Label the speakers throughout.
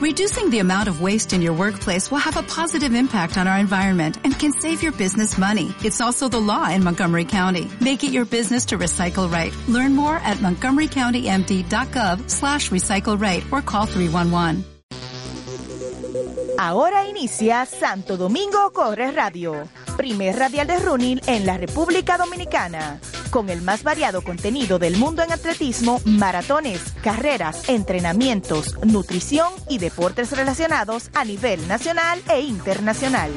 Speaker 1: Reducing the amount of waste in your workplace will have a positive impact on our environment and can save your business money. It's also the law in Montgomery County. Make it your business to recycle right. Learn more at montgomerycountymd.gov slash recycle right or call 311.
Speaker 2: Ahora inicia Santo Domingo Corre Radio, primer radial de running en la República Dominicana, con el más variado contenido del mundo en atletismo, maratones, carreras, entrenamientos, nutrición y deportes relacionados a nivel nacional e internacional.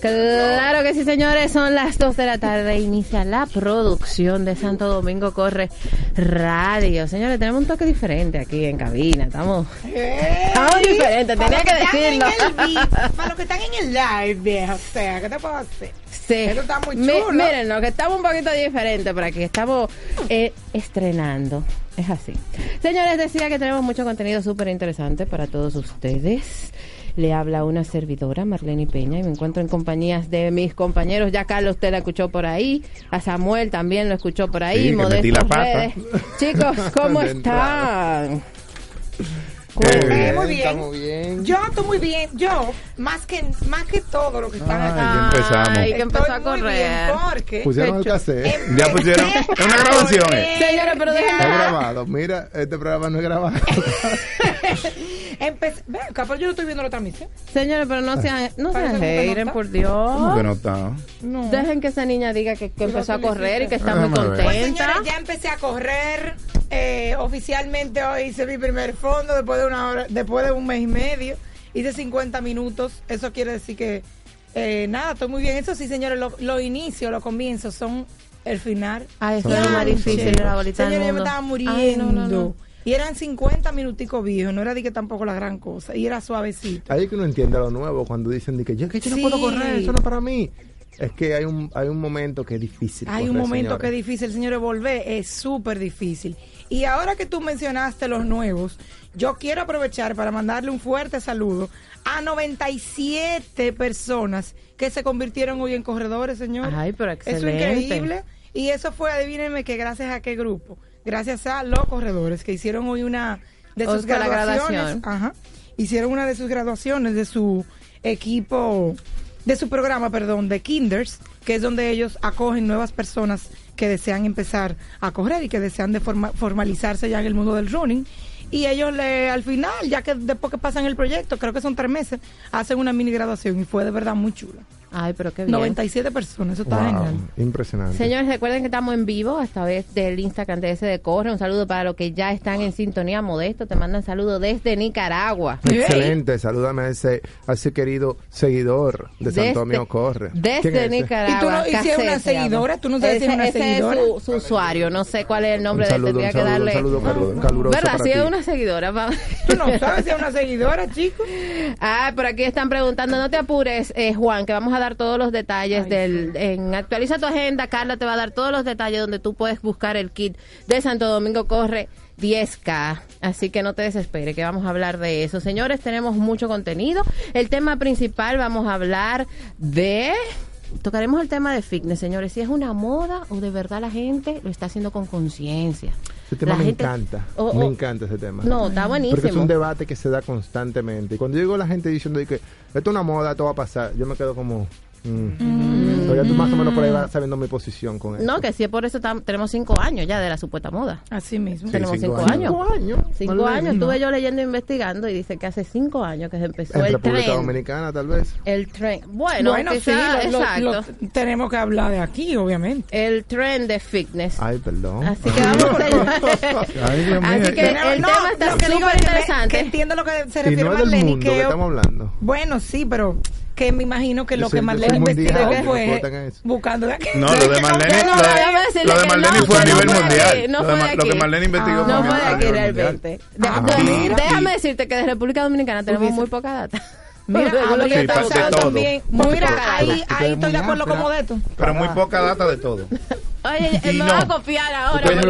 Speaker 3: Claro que sí, señores, son las 2 de la tarde. Inicia la producción de Santo Domingo Corre Radio. Señores, tenemos un toque diferente aquí en cabina. Estamos, estamos diferentes, tenía que decirlo.
Speaker 4: Para los que están en el live, viejo, o sea, ¿qué te puedo hacer?
Speaker 3: Sí.
Speaker 4: Esto está muy
Speaker 3: Mi-
Speaker 4: chulo.
Speaker 3: miren, lo que estamos un poquito diferente por aquí. Estamos eh, estrenando. Es así. Señores, decía que tenemos mucho contenido súper interesante para todos ustedes. Le habla una servidora, Marlene Peña, y me encuentro en compañías de mis compañeros. Ya Carlos, usted la escuchó por ahí. A Samuel también lo escuchó por ahí.
Speaker 5: Sí, que
Speaker 3: Modesto
Speaker 5: metí la pata.
Speaker 3: Redes. Chicos, ¿cómo
Speaker 6: De
Speaker 3: están?
Speaker 4: Eh, muy bien.
Speaker 6: Estamos bien.
Speaker 4: Yo estoy muy bien. Yo, más que más que todo lo que están
Speaker 5: ya empezamos.
Speaker 3: Ay, que empezó
Speaker 4: estoy
Speaker 3: a
Speaker 4: muy
Speaker 3: correr.
Speaker 4: bien porque
Speaker 6: Pusieron el cassette.
Speaker 5: Ya pusieron. Es una grabación, eh.
Speaker 3: Señores, pero déjenme
Speaker 6: Está grabado. Mira, este programa no es grabado.
Speaker 4: Empecé, ven, acá, pero yo no estoy viendo la transmisión.
Speaker 3: Señores, pero no sean, no sean
Speaker 4: no está.
Speaker 3: por Dios.
Speaker 5: ¿Cómo que no está?
Speaker 4: No.
Speaker 3: Dejen que esa niña diga que, que empezó a correr y que está muy
Speaker 5: ver.
Speaker 4: Pues
Speaker 3: contenta.
Speaker 4: señores, ya empecé a correr. Eh, oficialmente hoy hice mi primer fondo después de una hora, después de un mes y medio. Hice 50 minutos. Eso quiere decir que eh, nada, estoy muy bien. Eso sí, señores, los lo inicios, los comienzos son el final.
Speaker 3: Ay, eso es lo más difícil de la bolita del
Speaker 4: Señores, yo me estaba
Speaker 3: Ay,
Speaker 4: muriendo.
Speaker 3: no, no, no.
Speaker 4: Y eran 50 minuticos viejos, no era de que tampoco la gran cosa. Y era suavecito.
Speaker 6: Ahí es que uno entiende lo nuevo cuando dicen de que yo, que yo
Speaker 4: Sí.
Speaker 6: no puedo correr, eso no es para mí. Es que hay un, hay un momento que es difícil.
Speaker 4: Hay un momento
Speaker 6: señores.
Speaker 4: que es difícil, señores, volver es súper difícil. Y ahora que tú mencionaste los nuevos, yo quiero aprovechar para mandarle un fuerte saludo a 97 personas que se convirtieron hoy en corredores, señor.
Speaker 3: Ay, pero
Speaker 4: Eso
Speaker 3: excelente.
Speaker 4: es increíble. Y eso fue, adivínenme, que gracias a qué grupo. Gracias a los corredores que hicieron hoy una de sus
Speaker 3: Oscar,
Speaker 4: graduaciones. Ajá. Hicieron una de sus graduaciones de su equipo, de su programa, perdón, de Kinders, que es donde ellos acogen nuevas personas que desean empezar a correr y que desean de forma- formalizarse ya en el mundo del running. Y ellos le, al final, ya que después que pasan el proyecto, creo que son tres meses, hacen una mini graduación y fue de verdad muy chula.
Speaker 3: Ay, pero qué bien.
Speaker 4: 97 personas, eso está
Speaker 6: Wow,
Speaker 4: genial.
Speaker 6: impresionante.
Speaker 3: Señores, recuerden que estamos en vivo a través del Instagram de ese de Corre. Un saludo para los que ya están en sintonía. Modesto, te mandan saludos desde Nicaragua.
Speaker 6: Excelente, salúdame a ese, a ese querido seguidor de
Speaker 3: Desde-
Speaker 6: Santo Domingo Corre. ¿Quién es
Speaker 3: Desde? Nicaragua.
Speaker 4: ¿Y tú no- y si es una seguidora? ¿Tú no sabes si es
Speaker 3: Ese-
Speaker 4: una
Speaker 3: ese
Speaker 4: seguidora?
Speaker 3: su, su usuario. No sé cuál es el nombre
Speaker 6: Un saludo,
Speaker 3: de
Speaker 6: un
Speaker 3: tendría que
Speaker 6: saludo,
Speaker 3: darle.
Speaker 6: un saludo calu- caluroso
Speaker 3: ¿Verdad?
Speaker 6: para
Speaker 3: Si
Speaker 6: ti.
Speaker 3: es una seguidora. va-
Speaker 4: Tú no sabes si es una seguidora, chico.
Speaker 3: Ah, por aquí están preguntando, no te apures, eh, Juan, que vamos a dar todos los detalles del, en Actualiza tu agenda, Carla te va a dar todos los detalles donde tú puedes buscar el kit de Santo Domingo Corre 10K, así que no te desesperes, que vamos a hablar de eso. Señores, tenemos mucho contenido. El tema principal, vamos a hablar de... Tocaremos el tema de fitness, señores, si es una moda o de verdad la gente lo está haciendo con conciencia.
Speaker 6: Ese tema me
Speaker 3: gente-
Speaker 6: encanta.
Speaker 3: Oh,
Speaker 6: Me encanta ese tema.
Speaker 3: No, está buenísimo.
Speaker 6: Porque es un debate que se da constantemente. Y cuando digo la gente diciendo que esto es una moda, esto va a pasar, yo me quedo como. Mm. Pero ya tú más o menos por ahí vas sabiendo mi posición con eso.
Speaker 3: No, que sí, por eso tenemos cinco años ya de la supuesta moda.
Speaker 4: Así mismo.
Speaker 3: tenemos
Speaker 6: cinco
Speaker 3: cinco,
Speaker 6: años.
Speaker 3: años.
Speaker 6: Cinco años.
Speaker 3: Cinco años.
Speaker 6: no.
Speaker 3: Estuve yo leyendo e investigando y dice que hace cinco años que se empezó
Speaker 6: En
Speaker 3: el
Speaker 6: República
Speaker 3: tren.
Speaker 6: Dominicana, tal vez.
Speaker 3: El tren. Bueno,
Speaker 4: Bueno, sí,
Speaker 3: quizá-
Speaker 4: lo- lo-
Speaker 3: exacto.
Speaker 4: lo- tenemos que hablar de aquí, obviamente.
Speaker 3: El tren de fitness.
Speaker 6: Ay, perdón.
Speaker 3: Así que vamos a
Speaker 5: Ay.
Speaker 3: Así que el
Speaker 4: no,
Speaker 3: tema está
Speaker 4: lo
Speaker 3: súper interesante.
Speaker 4: Que entiendo lo que se refiere
Speaker 6: no del
Speaker 4: Marlene.
Speaker 6: mundo que,
Speaker 4: Que,
Speaker 6: estamos hablando.
Speaker 4: bueno, sí, pero que me imagino que
Speaker 6: Yo
Speaker 4: lo que Marlene investigó
Speaker 6: que
Speaker 4: fue buscando de aquí.
Speaker 5: No, lo de Marlene,
Speaker 3: no,
Speaker 5: lo lo de
Speaker 3: que
Speaker 5: Marlene
Speaker 3: no,
Speaker 5: fue a
Speaker 3: no
Speaker 5: nivel
Speaker 3: fue de
Speaker 5: mundial.
Speaker 3: aquí, no
Speaker 5: Lo de
Speaker 3: fue de
Speaker 5: Ma- Lo que
Speaker 3: aquí.
Speaker 5: Marlene investigó
Speaker 4: Ah.
Speaker 5: fue a
Speaker 3: No
Speaker 5: nivel
Speaker 3: aquí
Speaker 5: mundial.
Speaker 3: realmente. De-
Speaker 6: Ah,
Speaker 3: de-
Speaker 6: mira.
Speaker 3: déjame decirte que de República Dominicana tenemos muy poca data.
Speaker 4: Mira, habría
Speaker 5: Sí,
Speaker 4: también. Ahí, estoy de acuerdo con
Speaker 6: áspera.
Speaker 4: Modesto.
Speaker 5: Pero muy poca data de todo.
Speaker 3: Oye, me
Speaker 5: no.
Speaker 3: va a copiar ahora.
Speaker 5: Oye,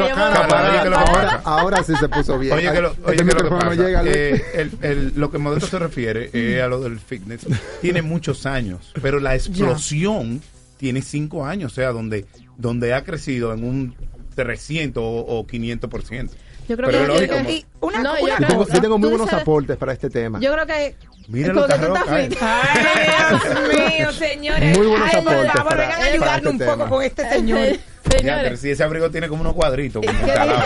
Speaker 5: lo-
Speaker 6: ahora, ahora sí se puso bien.
Speaker 5: Oye, que lo,
Speaker 6: Este
Speaker 5: oye, que lo que
Speaker 6: micrófono
Speaker 5: pasa,
Speaker 6: llega, Luis.
Speaker 5: eh, el, el- lo que Modesto se refiere eh, a lo del fitness, tiene muchos años, pero la explosión tiene cinco años, o sea, donde, donde ha crecido en un 300 o, o 500%.
Speaker 3: Yo creo
Speaker 5: Pero
Speaker 3: que,
Speaker 5: lógico,
Speaker 3: que-
Speaker 5: mo-
Speaker 4: y una-
Speaker 3: no,
Speaker 4: una
Speaker 3: yo
Speaker 6: tengo, yo tengo muy buenos aportes para este tema.
Speaker 3: Yo creo que
Speaker 5: Mira lo.
Speaker 4: Ay, Dios mío, señores.
Speaker 6: Muy buenos
Speaker 4: Ay, por
Speaker 6: aportes
Speaker 4: favor,
Speaker 6: para-
Speaker 4: vengan a
Speaker 6: para
Speaker 4: ayudarnos
Speaker 6: este
Speaker 4: un poco
Speaker 6: tema.
Speaker 4: con este señor.
Speaker 3: Señores,
Speaker 5: si ese abrigo tiene como unos cuadritos, como
Speaker 3: ¿Qué
Speaker 5: calado.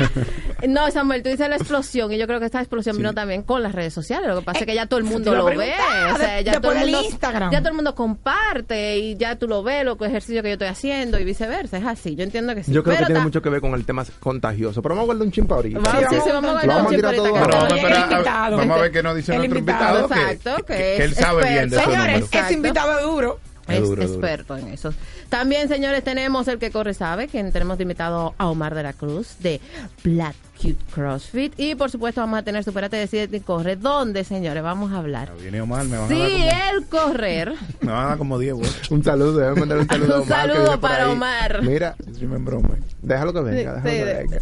Speaker 3: no, Samuel, tú dices la explosión y yo creo que esta explosión vino también con las redes sociales. Lo que pasa es que ya todo el
Speaker 4: Eh,
Speaker 3: mundo lo ve. O sea, ya todo el mundo,
Speaker 4: Instagram.
Speaker 3: ya todo el mundo comparte y ya tú lo ves, lo que ejercicio que yo estoy haciendo y viceversa. Es así. Yo entiendo que sí.
Speaker 6: Yo creo que tiene mucho que ver con el tema contagioso. Pero vamos a guardar un chimpa ahorita.
Speaker 3: Vamos, sí, sí, vamos a guardar un
Speaker 6: tirar
Speaker 3: ahorita
Speaker 5: vamos a, ver qué nos dice
Speaker 4: El
Speaker 5: nuestro
Speaker 4: invitado,
Speaker 3: exacto, que
Speaker 5: él
Speaker 3: es
Speaker 5: sabe bien de.
Speaker 4: Señores, ese invitado es duro.
Speaker 3: es experto en eso. También, señores, tenemos el que corre sabe, que tenemos de invitado a Omar de la Cruz de Black Cute CrossFit. Y por supuesto vamos a tener Superate Decide y Corre, donde, señores, vamos a hablar.
Speaker 5: Ya Viene Omar, me van a dar
Speaker 3: Sí,
Speaker 5: como,
Speaker 3: el correr.
Speaker 5: me van a dar como 10 votos.
Speaker 6: Un saludo, déjame mandar un saludo a
Speaker 3: Un
Speaker 6: Omar. que
Speaker 3: saludo para
Speaker 6: ahí.
Speaker 3: Omar.
Speaker 6: Mira,
Speaker 5: Sí, me broma.
Speaker 6: déjalo que
Speaker 3: Sí,
Speaker 6: venga, déjalo
Speaker 3: sí,
Speaker 6: que
Speaker 3: de-
Speaker 6: venga.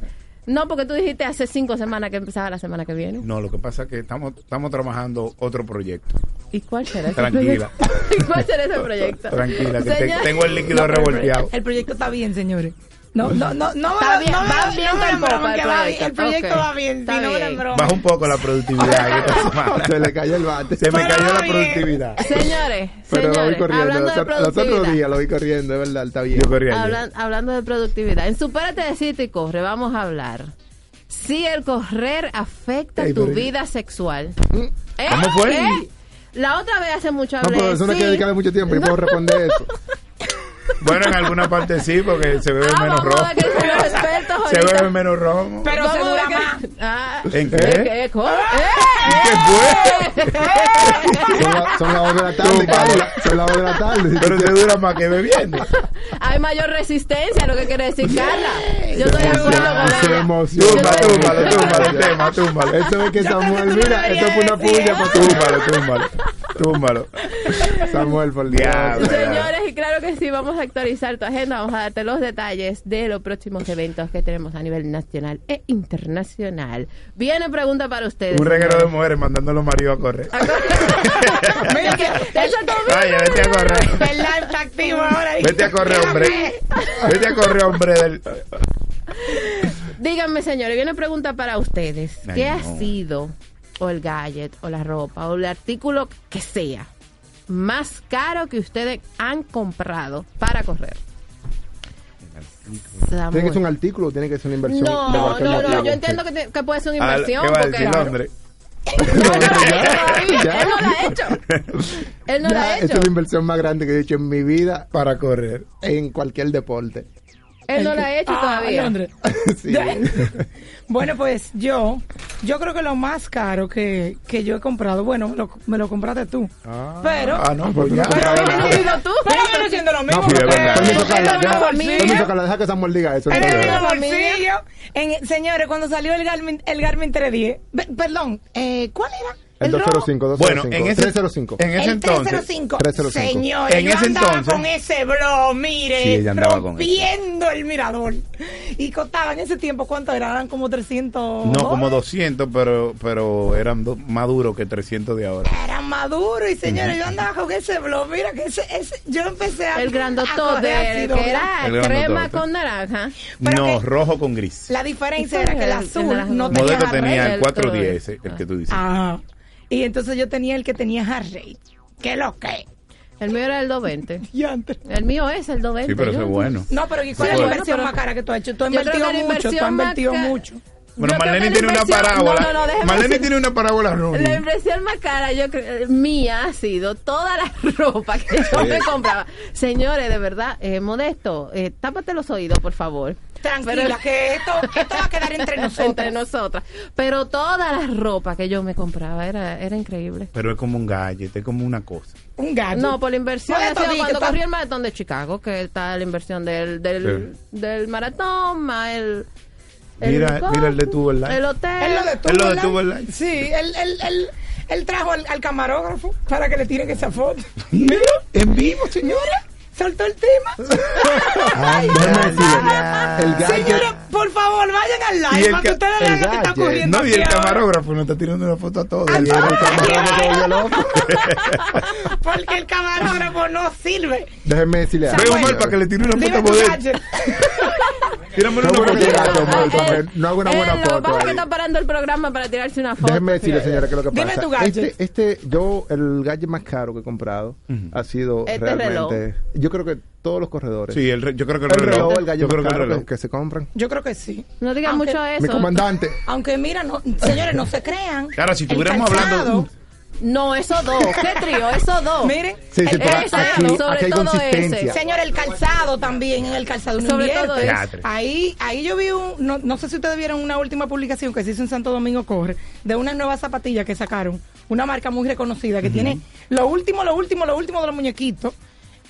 Speaker 3: No, porque tú dijiste hace cinco semanas que empezaba la semana que viene.
Speaker 5: No, lo que pasa es que estamos, estamos trabajando otro proyecto.
Speaker 3: ¿Y cuál será ese
Speaker 5: Tranquila.
Speaker 3: proyecto? ¿Y cuál será ese proyecto?
Speaker 5: Tranquila, que te- tengo el líquido revolteado.
Speaker 4: El proyecto está bien, señores. No, no, no, no,
Speaker 3: Está bien,
Speaker 4: no,
Speaker 3: va
Speaker 4: no
Speaker 3: bien
Speaker 4: broma,
Speaker 3: el
Speaker 4: que va bien,
Speaker 3: proyecto.
Speaker 4: el proyecto
Speaker 3: Ok,
Speaker 4: va bien, no den
Speaker 3: bien.
Speaker 4: broma.
Speaker 5: Baja un poco la productividad.
Speaker 6: Se le cayó el bate.
Speaker 5: Se me cayó la productividad.
Speaker 3: Señores,
Speaker 6: Pero lo vi
Speaker 3: señores,
Speaker 6: corriendo.
Speaker 3: hablando
Speaker 6: Los,
Speaker 3: de
Speaker 6: otros- los otros
Speaker 3: productividad.
Speaker 6: días lo vi corriendo, es verdad, está bien.
Speaker 5: Yo.
Speaker 3: Hablan- hablando de productividad, en Supérate de Cita y Corre vamos a hablar si el correr afecta
Speaker 6: Ey,
Speaker 3: tu
Speaker 6: pero-
Speaker 3: vida sexual.
Speaker 5: ¿Cómo fue?
Speaker 3: ¿Eh? La otra vez hace mucho
Speaker 6: No,
Speaker 3: hablé.
Speaker 6: pero eso no hay
Speaker 3: sí.
Speaker 6: que dedicarle mucho tiempo y puedo responder eso.
Speaker 5: Bueno, en alguna parte sí, porque se bebe
Speaker 3: Ah,
Speaker 5: menos
Speaker 3: expertos
Speaker 5: Se bebe menos rojo.
Speaker 4: Pero se dura más.
Speaker 3: Ah,
Speaker 5: ¿En qué?
Speaker 3: ¿de qué? ¿Cómo?
Speaker 5: ¿Qué fue?
Speaker 6: Son, la- las 2 de la tarde, Carla. Son las 2 de la tarde.
Speaker 5: Pero te dura más que bebiendo.
Speaker 3: Hay mayor resistencia, lo que quiere decir Carla. Yo estoy de acuerdo con
Speaker 6: Se
Speaker 3: ella.
Speaker 6: emociona.
Speaker 5: Túmbalo, túmbalo, túmbalo, tema, túmbalo.
Speaker 6: Eso es que Samuel, mira, esto fue una puya para.
Speaker 5: Túmbalo, túmbalo, túmbalo.
Speaker 6: Samuel, por Dios.
Speaker 5: Diablo.
Speaker 3: Señores, y claro que sí, vamos a actualizar tu agenda, vamos a darte los detalles de los próximos eventos que tenemos a nivel nacional e internacional. Viene pregunta para ustedes.
Speaker 5: Un reguero de mujeres mandando a los maridos a correr.
Speaker 3: Mira que eso todo bien.
Speaker 5: Vaya, vete a correr.
Speaker 4: El live está activo ahora.
Speaker 5: Vete a correr, hombre. Vete a correr, hombre. Del...
Speaker 3: Díganme, señores, viene pregunta para ustedes.
Speaker 5: Ay,
Speaker 3: ¿Qué ha sido, o el gadget, o la ropa, o el artículo que sea, más caro que ustedes han comprado para correr?
Speaker 6: ¿Tiene que ser un artículo tiene que ser una inversión? de
Speaker 3: No, no, no,
Speaker 6: motivo?
Speaker 3: yo entiendo que, te- que puede ser una
Speaker 5: Ah,
Speaker 3: inversión.
Speaker 5: ¿Qué va a
Speaker 3: porque
Speaker 5: decir Londres?
Speaker 6: Ya.
Speaker 3: Él no lo ha hecho. Él no lo
Speaker 6: Ya,
Speaker 3: ha
Speaker 6: esa
Speaker 3: hecho.
Speaker 6: es la inversión más grande que he hecho en mi vida
Speaker 5: Para correr.
Speaker 6: en cualquier deporte.
Speaker 3: Él no lo ha hecho
Speaker 4: Ah,
Speaker 3: todavía.
Speaker 4: Londres.
Speaker 6: Sí.
Speaker 4: Bueno, pues yo, yo creo que lo más caro que, que yo he comprado, bueno, me lo, me lo compraste tú. pero,
Speaker 5: Ah, no, pues ya.
Speaker 4: pero viene siendo tú, pero viene siendo lo mismo.
Speaker 6: No,
Speaker 5: Sí, es
Speaker 4: porque
Speaker 5: verdad.
Speaker 6: Permiso,
Speaker 4: es
Speaker 6: Carla, permiso, Carla, deja que Samuel diga eso.
Speaker 4: En el bolsillo. En, señores, cuando salió el Garmin, el Garmin 310, pe- perdón, eh, ¿cuál era?
Speaker 6: El
Speaker 4: rojo.
Speaker 6: 205, 205.
Speaker 5: Bueno, en ese,
Speaker 6: 305.
Speaker 5: en ese
Speaker 4: el
Speaker 5: entonces,
Speaker 4: 305.
Speaker 6: 305.
Speaker 4: Señores,
Speaker 5: En
Speaker 4: yo
Speaker 5: ese
Speaker 4: andaba
Speaker 5: entonces-
Speaker 4: con ese bro, mire,
Speaker 5: Sí, ella andaba con
Speaker 4: rompiendo el mirador. Y costaba en ese tiempo, ¿cuánto eran? Eran como 300
Speaker 5: no como
Speaker 4: dólares.
Speaker 5: 200, pero, pero eran do- más duros que 300 de ahora.
Speaker 4: Eran maduros y señores, yo andaba con ese blog. Mira que ese, ese yo empecé a.
Speaker 3: El grandotote, que era
Speaker 5: El
Speaker 3: crema
Speaker 5: grandotote.
Speaker 3: con naranja.
Speaker 4: Pero
Speaker 5: no,
Speaker 4: que-
Speaker 5: rojo con gris.
Speaker 4: La diferencia
Speaker 3: ¿Y cuál
Speaker 4: era que el
Speaker 3: era el-
Speaker 4: azul no
Speaker 3: El
Speaker 4: tenía
Speaker 5: Modelo tenía el
Speaker 3: el
Speaker 5: 410,
Speaker 3: todo.
Speaker 5: el que tú dices.
Speaker 4: Ajá. Y entonces yo tenía el que tenía heart rate. ¿Qué lo que?
Speaker 3: El mío era el 220.
Speaker 4: Diantre.
Speaker 3: El mío es el 220.
Speaker 5: Sí, pero eso es bueno.
Speaker 4: No, pero ¿y cuál
Speaker 5: Sí,
Speaker 4: es la
Speaker 5: bueno,
Speaker 4: inversión
Speaker 3: pero-
Speaker 4: más cara que tú has hecho? Tú has invertido mucho, tú has
Speaker 3: inversión
Speaker 4: invertido
Speaker 3: ca-
Speaker 4: mucho.
Speaker 5: Bueno,
Speaker 3: Yo
Speaker 5: Marlene tiene una
Speaker 3: inversión-
Speaker 5: parábola.
Speaker 3: No, no, no, déjame
Speaker 5: Marlene
Speaker 3: decir-
Speaker 5: tiene una parábola, Ronnie.
Speaker 3: La impresión más cara yo creo, mía ha sido toda la ropa que yo me compraba. Señores, de verdad, eh, modesto, eh, tápate los oídos, por favor.
Speaker 4: Tranquila,
Speaker 3: Pero-
Speaker 4: que esto, esto va a quedar entre
Speaker 3: nosotras. Pero toda la ropa que yo me compraba era, era increíble.
Speaker 5: Pero es como un gadget, es como una cosa.
Speaker 4: Un gallo.
Speaker 3: No, por la inversión.
Speaker 4: Modesto,
Speaker 3: ha sido
Speaker 4: di que
Speaker 3: cuando
Speaker 4: está-
Speaker 3: corrí el maratón de Chicago, que está la inversión del, del, del maratón, más el.
Speaker 5: Mira- mira el de Tuberline.
Speaker 3: El hotel.
Speaker 4: Es lo de tu,
Speaker 5: tu.
Speaker 4: Sí, él, él, él, él trajo al, al camarógrafo para que le tiren esa foto. Mira, en vivo, señora. Saltó el tema.
Speaker 6: Ay, el
Speaker 4: Señora, por favor, vayan al live para que ustedes vean lo que está ocurriendo.
Speaker 5: No, y el camarógrafo no está tirando una foto a todos.
Speaker 6: El camarógrafo se volvió loco.
Speaker 4: Porque el camarógrafo no sirve.
Speaker 6: Déjenme decirle algo.
Speaker 5: Veo mal para que le tire una foto a modelo. Tírame una
Speaker 6: No,
Speaker 5: foto.
Speaker 6: que no haga una buena
Speaker 3: que
Speaker 6: foto
Speaker 3: pasa es que está parando el programa para tirarse una foto.
Speaker 6: Déjenme decirle, señora, que lo que
Speaker 4: Dime
Speaker 6: pasa.
Speaker 4: tu gadget.
Speaker 6: Este, este, yo, el gadget más caro que he comprado ha sido
Speaker 3: Este
Speaker 6: realmente. Yo creo que todos los corredores.
Speaker 5: Sí, el re- yo creo que el,
Speaker 6: el reloj, el gallo
Speaker 5: Yo creo que el reloj.
Speaker 6: que, que se compran.
Speaker 4: Yo creo que sí.
Speaker 3: No digas
Speaker 4: Aunque-
Speaker 3: mucho eso.
Speaker 6: Mi comandante.
Speaker 4: Aunque mira, no, señores, no se crean.
Speaker 5: Ahora, si estuviéramos hablando-
Speaker 3: No, esos dos. ¿Qué trío? Esos dos.
Speaker 4: Miren,
Speaker 6: Sí, sí, pero
Speaker 3: Ese,
Speaker 6: aquí,
Speaker 3: sobre
Speaker 6: aquí hay
Speaker 3: todo
Speaker 6: consistencia.
Speaker 4: Señor, el calzado también, en el calzado
Speaker 3: Sobre
Speaker 4: invierte.
Speaker 3: todo eso.
Speaker 4: Ahí, ahí yo vi un, no, no sé si ustedes vieron una última publicación que se hizo en Santo Domingo Corre, de unas nuevas zapatillas que sacaron, una marca muy reconocida que tiene lo último, lo último, lo último de los muñequitos.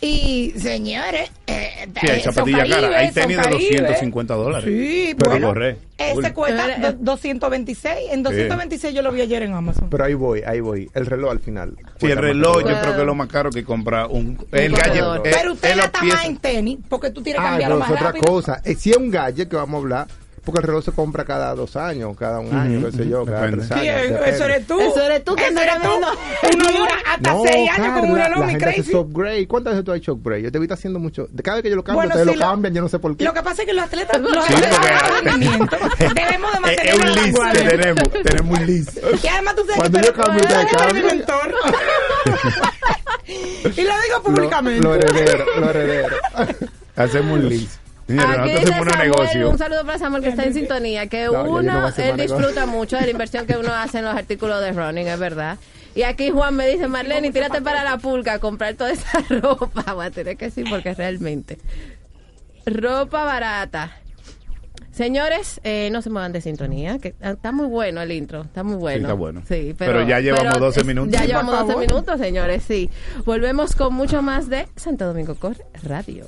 Speaker 4: Y señores, eh,
Speaker 5: Sí, hay
Speaker 4: eh,
Speaker 5: zapatillas caras. Hay tenis de
Speaker 4: Caribes.
Speaker 5: 250 dólares.
Speaker 4: Sí,
Speaker 5: Pero
Speaker 4: bueno,
Speaker 5: corre.
Speaker 4: ese cuesta
Speaker 3: Pero,
Speaker 4: do- 226. En
Speaker 5: Sí.
Speaker 4: 226 yo lo vi ayer en Amazon.
Speaker 6: Pero ahí voy, ahí voy. El reloj al final.
Speaker 5: Sí, el reloj yo creo que es lo más caro que compra un... El gadget. es-
Speaker 4: Pero usted gasta más en tenis porque tú tienes que
Speaker 6: Ah,
Speaker 4: cambiarlo más
Speaker 6: es otra
Speaker 4: rápido.
Speaker 6: cosa. Eh, si es un gadget que vamos a hablar, porque el reloj se compra cada dos años, cada un año, qué sé yo, cada
Speaker 5: Depende.
Speaker 6: tres años.
Speaker 4: eso eres tú.
Speaker 3: Eso eres tú que andas
Speaker 4: eres tú. Uno dura hasta
Speaker 6: No,
Speaker 4: seis años con un reloj
Speaker 6: la
Speaker 4: muy
Speaker 6: gente hace
Speaker 4: crazy.
Speaker 6: ¿Cuántas veces tú has hecho gray? Yo te vi haciendo mucho. De cada vez que yo lo cambio,
Speaker 4: Bueno,
Speaker 6: ustedes lo
Speaker 4: lo-
Speaker 6: cambian, yo no sé por qué.
Speaker 4: Lo que pasa es que los atletas, los
Speaker 5: Sí,
Speaker 4: atletas debemos de mantener
Speaker 5: es un list que tenemos. Tenemos un list.
Speaker 4: Y además tú sabes
Speaker 6: Cuando
Speaker 4: que
Speaker 6: yo
Speaker 4: tú eres-
Speaker 6: cambio, ustedes cambian.
Speaker 4: y lo digo públicamente.
Speaker 6: Lo heredero, lo heredero.
Speaker 5: Hacemos un list.
Speaker 3: Aquí dice Samuel,
Speaker 5: negocio.
Speaker 3: un saludo para Samuel que está en sintonía, que
Speaker 6: No,
Speaker 3: uno, él disfruta mucho de la inversión que uno hace en los artículos de running, es verdad. Y aquí Juan me dice, Marlene, tírate para la pulga a comprar toda esa ropa. Voy a tener que decir porque realmente. Ropa barata. Señores, eh, no se muevan de sintonía, que está muy bueno el intro, está muy bueno.
Speaker 5: Sí, está bueno.
Speaker 3: Sí, pero,
Speaker 5: Pero ya llevamos 12 minutos.
Speaker 3: Ya llevamos
Speaker 4: por
Speaker 3: 12
Speaker 4: favor.
Speaker 3: minutos, señores, sí. Volvemos con mucho más de Santo Domingo Corre Radio.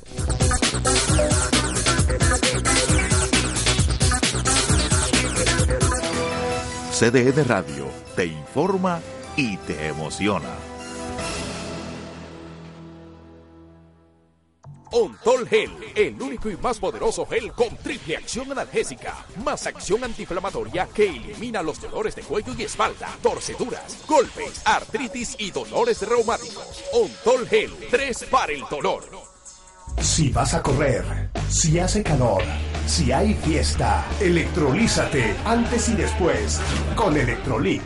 Speaker 7: CDN Radio te informa y te emociona.
Speaker 8: Ontol Gel, el único y más poderoso gel con triple acción analgésica, más acción antiinflamatoria que elimina los dolores de cuello y espalda, torceduras, golpes, artritis y dolores reumáticos. Ontol Gel, 3 para el dolor.
Speaker 9: Si vas a correr, si hace calor, si hay fiesta, electrolízate antes y después con Electrolit.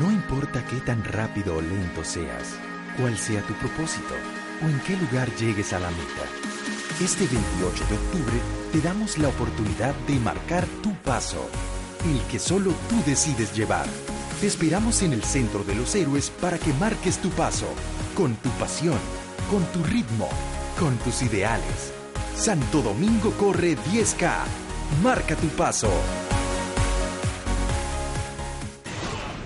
Speaker 10: No importa qué tan rápido o lento seas, cuál sea tu propósito o en qué lugar llegues a la meta. Este 28 de octubre te damos la oportunidad de marcar tu paso, el que solo tú decides llevar. Te esperamos en el Centro de los Héroes para que marques tu paso, con tu pasión, con tu ritmo, con tus ideales. Santo Domingo corre 10K. Marca tu paso.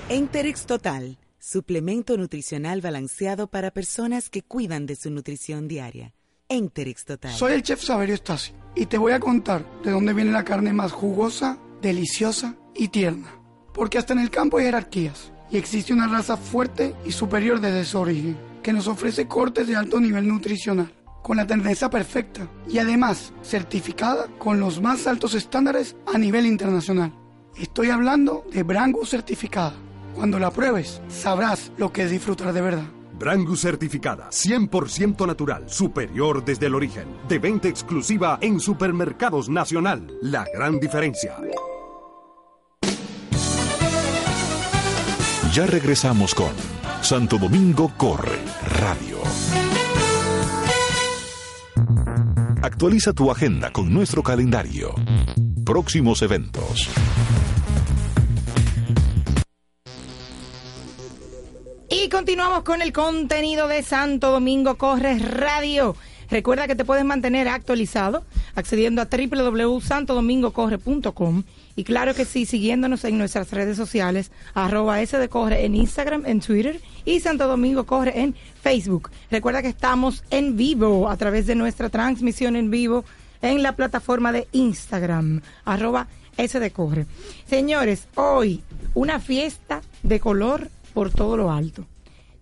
Speaker 11: Enterex Total, suplemento nutricional balanceado para personas que cuidan de su nutrición diaria. Enterex Total.
Speaker 12: Soy el chef Saberio Stasi y te voy a contar de dónde viene la carne más jugosa, deliciosa y tierna. Porque hasta en el campo hay jerarquías y existe una raza fuerte y superior desde su origen que nos ofrece cortes de alto nivel nutricional con la terneza perfecta y además certificada con los más altos estándares a nivel internacional. Estoy hablando de Brangus certificada. Cuando la pruebes, sabrás lo que es disfrutar de verdad.
Speaker 9: Brangus certificada, 100% natural, superior desde el origen. De venta exclusiva en Supermercados Nacional. La gran diferencia.
Speaker 7: Ya regresamos con Santo Domingo Corre Radio. Actualiza tu agenda con nuestro calendario. Próximos eventos.
Speaker 4: Continuamos con el contenido de Santo Domingo Corres Radio. Recuerda que te puedes mantener actualizado accediendo a www.santodomingocorre.com y claro que sí, siguiéndonos en nuestras redes sociales, arroba S de Corre en Instagram, en Twitter y Santo Domingo Corre en Facebook. Recuerda que estamos en vivo a través de nuestra transmisión en vivo en la plataforma de Instagram, arroba S de Corre. Señores, hoy una fiesta de color por todo lo alto.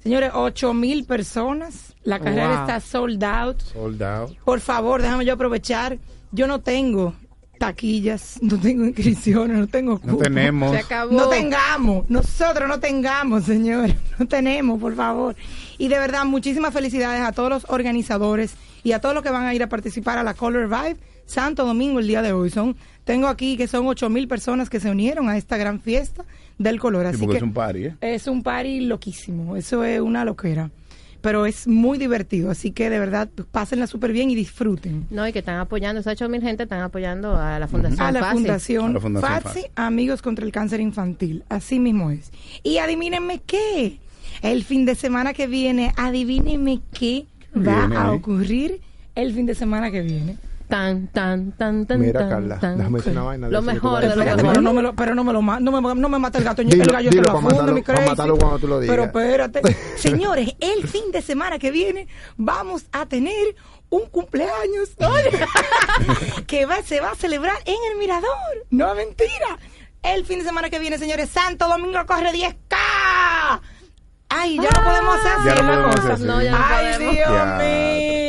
Speaker 4: Señores, ocho mil personas. La carrera
Speaker 5: Wow.
Speaker 4: está sold out.
Speaker 5: Sold out.
Speaker 4: Por favor, déjame yo aprovechar. Yo no tengo taquillas, no tengo inscripciones, no tengo
Speaker 5: No
Speaker 4: cupo.
Speaker 5: tenemos.
Speaker 3: Se acabó.
Speaker 4: No tengamos, nosotros no tengamos, señores, no tenemos, por favor. Y de verdad, muchísimas felicidades a todos los organizadores y a todos los que van a ir a participar a la Color Vibe Santo Domingo el día de hoy. Son, tengo aquí que son ocho mil personas que se unieron a esta gran fiesta del color.
Speaker 5: Sí,
Speaker 4: Así
Speaker 5: porque
Speaker 4: que
Speaker 5: es un party, ¿eh?
Speaker 4: es un party loquísimo, eso es una loquera. Pero es muy divertido, así que de verdad, pues, pásenla súper bien y disfruten.
Speaker 3: No, y que están apoyando, esas 8 mil gente están apoyando a la Fundación
Speaker 4: A la
Speaker 3: Fácil.
Speaker 4: Fundación,
Speaker 5: A la Fundación Fácil.
Speaker 4: Amigos contra el Cáncer Infantil. Así mismo es. Y adivínenme qué. El fin de semana que viene, adivínenme qué va
Speaker 5: viene
Speaker 4: a ocurrir el fin de semana que viene.
Speaker 3: Tan, tan, tan, tan,
Speaker 6: Mira,
Speaker 3: tan,
Speaker 6: Carla,
Speaker 3: tan.
Speaker 6: déjame decir una vaina. de
Speaker 3: Lo mejor de lo mejor.
Speaker 4: pero no me lo, pero no me lo no me, no me mata el gato,
Speaker 6: Dilo,
Speaker 4: el gallo
Speaker 6: dilo
Speaker 4: te lo
Speaker 6: matarlo-
Speaker 4: mi crazy.
Speaker 6: matarlo cuando tú lo digas.
Speaker 4: Pero espérate. Señores, el fin de semana que viene vamos a tener un cumpleaños oye, que va, se va a celebrar en el Mirador. No, mentira. El fin de semana que viene, señores, Santo Domingo corre 10K. Ay, ya no podemos hacer así
Speaker 5: Ya no podemos hacer.
Speaker 3: No, ya no
Speaker 4: Ay,
Speaker 3: podemos.
Speaker 4: Dios mío.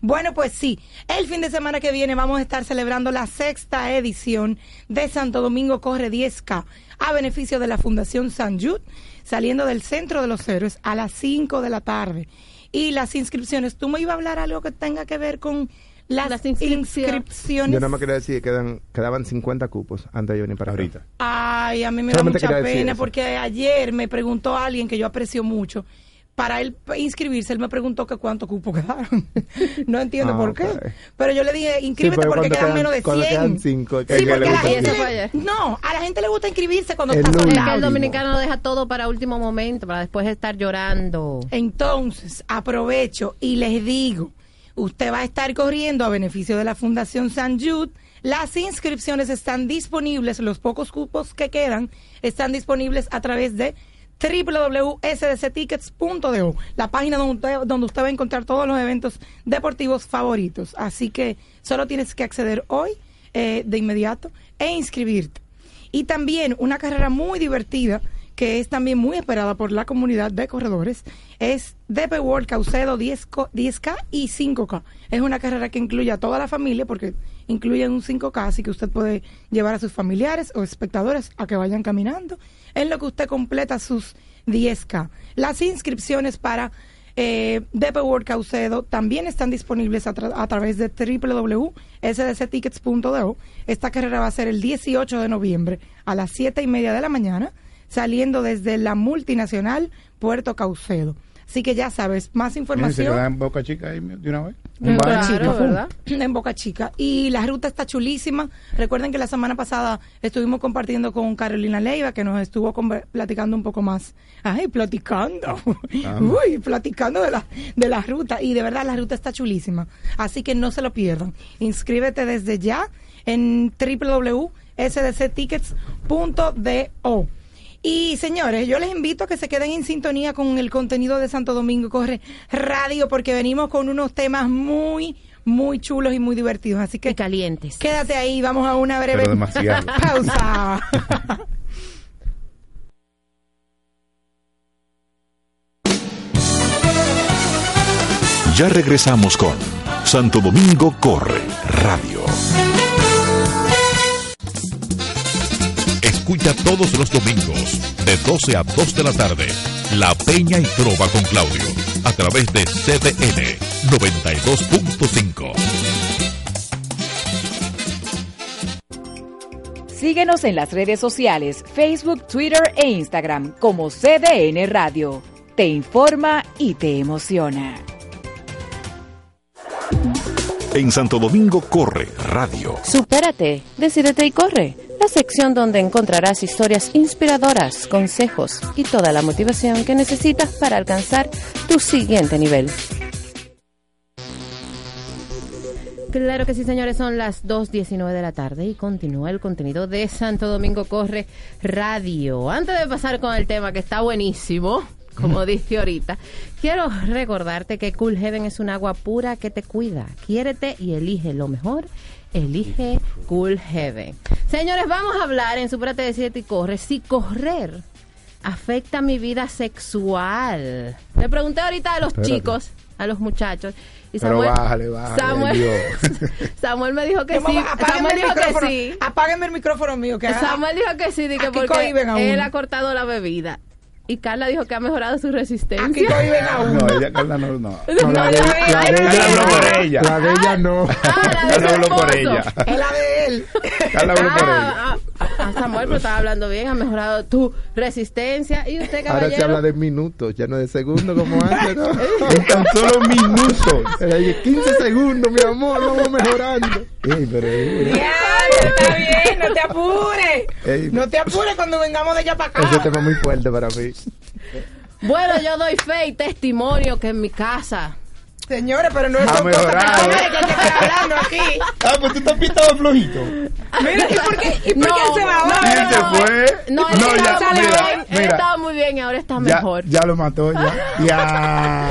Speaker 4: Bueno, pues sí, el fin de semana que viene vamos a estar celebrando la sexta edición de Santo Domingo Corre 10K a beneficio de la Fundación San Jude, saliendo del Centro de los Héroes a las 5 de la tarde. Y las inscripciones, tú me ibas a hablar algo que tenga que ver con las,
Speaker 3: Las inscripciones.
Speaker 4: inscripciones.
Speaker 6: Yo nada más quería decir que quedan, quedaban 50 cupos antes de venir para acá.
Speaker 5: Ahorita.
Speaker 4: Ay, a mí me da mucha pena porque ayer me preguntó alguien que yo aprecio mucho. Para él inscribirse, él me preguntó que cuánto cupo quedaron. no entiendo
Speaker 6: Ah,
Speaker 4: por qué. Pero yo le dije, inscríbete porque quedan
Speaker 6: quedan-
Speaker 4: menos de 100.
Speaker 6: cuando quedan cinco, que
Speaker 4: sí,
Speaker 6: a ella
Speaker 4: porque
Speaker 6: le
Speaker 4: a la
Speaker 6: gusta
Speaker 4: gente
Speaker 3: eso fue ayer.
Speaker 4: No, a la gente le gusta inscribirse cuando
Speaker 6: El
Speaker 4: está
Speaker 6: lunes.
Speaker 3: Es
Speaker 4: soldado.
Speaker 3: que el dominicano deja todo para último momento, para después estar llorando.
Speaker 4: Entonces, aprovecho y les digo, usted va a estar corriendo a beneficio de la Fundación San Jude. Las inscripciones están disponibles, los pocos cupos que quedan están disponibles a través de www.sdctickets.do, la página donde usted, donde usted va a encontrar todos los eventos deportivos favoritos. Así que solo tienes que acceder hoy eh, de inmediato e inscribirte. Y también una carrera muy divertida que es también muy esperada por la comunidad de corredores, es DP World Caucedo 10, co- 10K y 5K. Es una carrera que incluye a toda la familia porque incluye un 5K, así que usted puede llevar a sus familiares o espectadores a que vayan caminando en lo que usted completa sus 10K. Las inscripciones para eh, DP World Caucedo también están disponibles a, tra- a través de www.sdctickets.do. Esta carrera va a ser el 18 de noviembre a las 7 y media de la mañana, saliendo desde la multinacional Puerto Caucedo. Así que ya sabes, más
Speaker 5: Se
Speaker 4: información
Speaker 5: queda en Boca Chica ahí de una vez.
Speaker 4: en Boca. Chica,
Speaker 3: ¿verdad?
Speaker 4: en Boca Chica. Y la ruta está chulísima. Recuerden que la semana pasada estuvimos compartiendo con Carolina Leiva, que nos estuvo conver- platicando un poco más. Ay, platicando. Uy, platicando de la, de la ruta. Y de verdad, la ruta está chulísima. Así que no se lo pierdan. Inscríbete desde ya en www.sdctickets.do. Y señores, yo les invito a que se queden en sintonía con el contenido de Santo Domingo Corre Radio porque venimos con unos temas muy, muy chulos y muy divertidos. Así que
Speaker 3: Y calientes.
Speaker 4: quédate ahí, vamos a una breve pausa.
Speaker 7: Ya regresamos con Santo Domingo Corre Radio. Escucha todos los domingos de 12 a 2 de la tarde La Peña y Trova con Claudio a través de CDN 92.5.
Speaker 13: Síguenos en las redes sociales, Facebook, Twitter e Instagram como CDN Radio. Te informa y te emociona.
Speaker 7: En Santo Domingo Corre Radio.
Speaker 3: Supérate, decídete y corre. La sección donde encontrarás historias inspiradoras, consejos y toda la motivación que necesitas para alcanzar tu siguiente nivel. Claro que sí, señores, son las 2.19 de la tarde y continúa el contenido de Santo Domingo Corre Radio. Antes de pasar con el tema que está buenísimo, como dije ahorita, quiero recordarte que Cool Heaven es un agua pura que te cuida. Quiérete y elige lo mejor. Elige Cool Heaven. Señores, vamos a hablar en Superate de 7 y Corre si correr afecta mi vida sexual. Le pregunté ahorita a los
Speaker 6: Espérate.
Speaker 3: chicos. a los muchachos. Y
Speaker 6: Pero
Speaker 3: Samuel,
Speaker 6: bájale, bájale.
Speaker 3: Samuel. Samuel me dijo que sí.
Speaker 4: mamá,
Speaker 3: Samuel
Speaker 4: el
Speaker 3: dijo que sí.
Speaker 4: Apáguenme el micrófono mío. Que
Speaker 3: Samuel dijo que sí, que porque
Speaker 4: cohiben
Speaker 3: él ha cortado la bebida. Y Carla dijo que ha mejorado su resistencia.
Speaker 4: Aquí cohiben a uno.
Speaker 5: No, ella, Carla, no, no.
Speaker 6: No, la de, la de
Speaker 5: Carla
Speaker 6: ella
Speaker 5: habló
Speaker 6: no.
Speaker 5: por ella.
Speaker 6: La de ella no.
Speaker 5: Carla habló por ella.
Speaker 4: Es la de él.
Speaker 5: Carla habló por ella.
Speaker 3: Ah, ah, ah, Samuel, pero estaba hablando bien, ha mejorado tu resistencia. Y usted,
Speaker 6: Ahora se habla
Speaker 3: caballero,
Speaker 6: de minutos, ya no de segundos como antes, ¿no?
Speaker 5: En tan solo minutos.
Speaker 6: Era de 15 segundos, mi amor, vamos mejorando. Ey, pero, ey,
Speaker 4: Ya, está bien, no te apures.
Speaker 6: ey,
Speaker 4: No te apures cuando vengamos de allá para acá.
Speaker 6: ese tema es muy fuerte para mí.
Speaker 3: bueno, yo doy fe y testimonio que en mi casa
Speaker 4: Señores, pero no es cosas
Speaker 5: mejorado.
Speaker 4: personales que hay que estar hablando aquí.
Speaker 5: Ah, pues tú estás pintado flojito.
Speaker 4: Mira, ¿y por qué, y por
Speaker 3: No,
Speaker 4: qué él se va ahora?
Speaker 5: ¿Quién se fue?
Speaker 3: No, él
Speaker 5: No,
Speaker 3: estaba
Speaker 5: ya, mira,
Speaker 3: bien, él
Speaker 5: mira.
Speaker 3: estaba muy bien y ahora está
Speaker 5: Ya,
Speaker 3: mejor.
Speaker 5: ya lo mató, ya. Ya.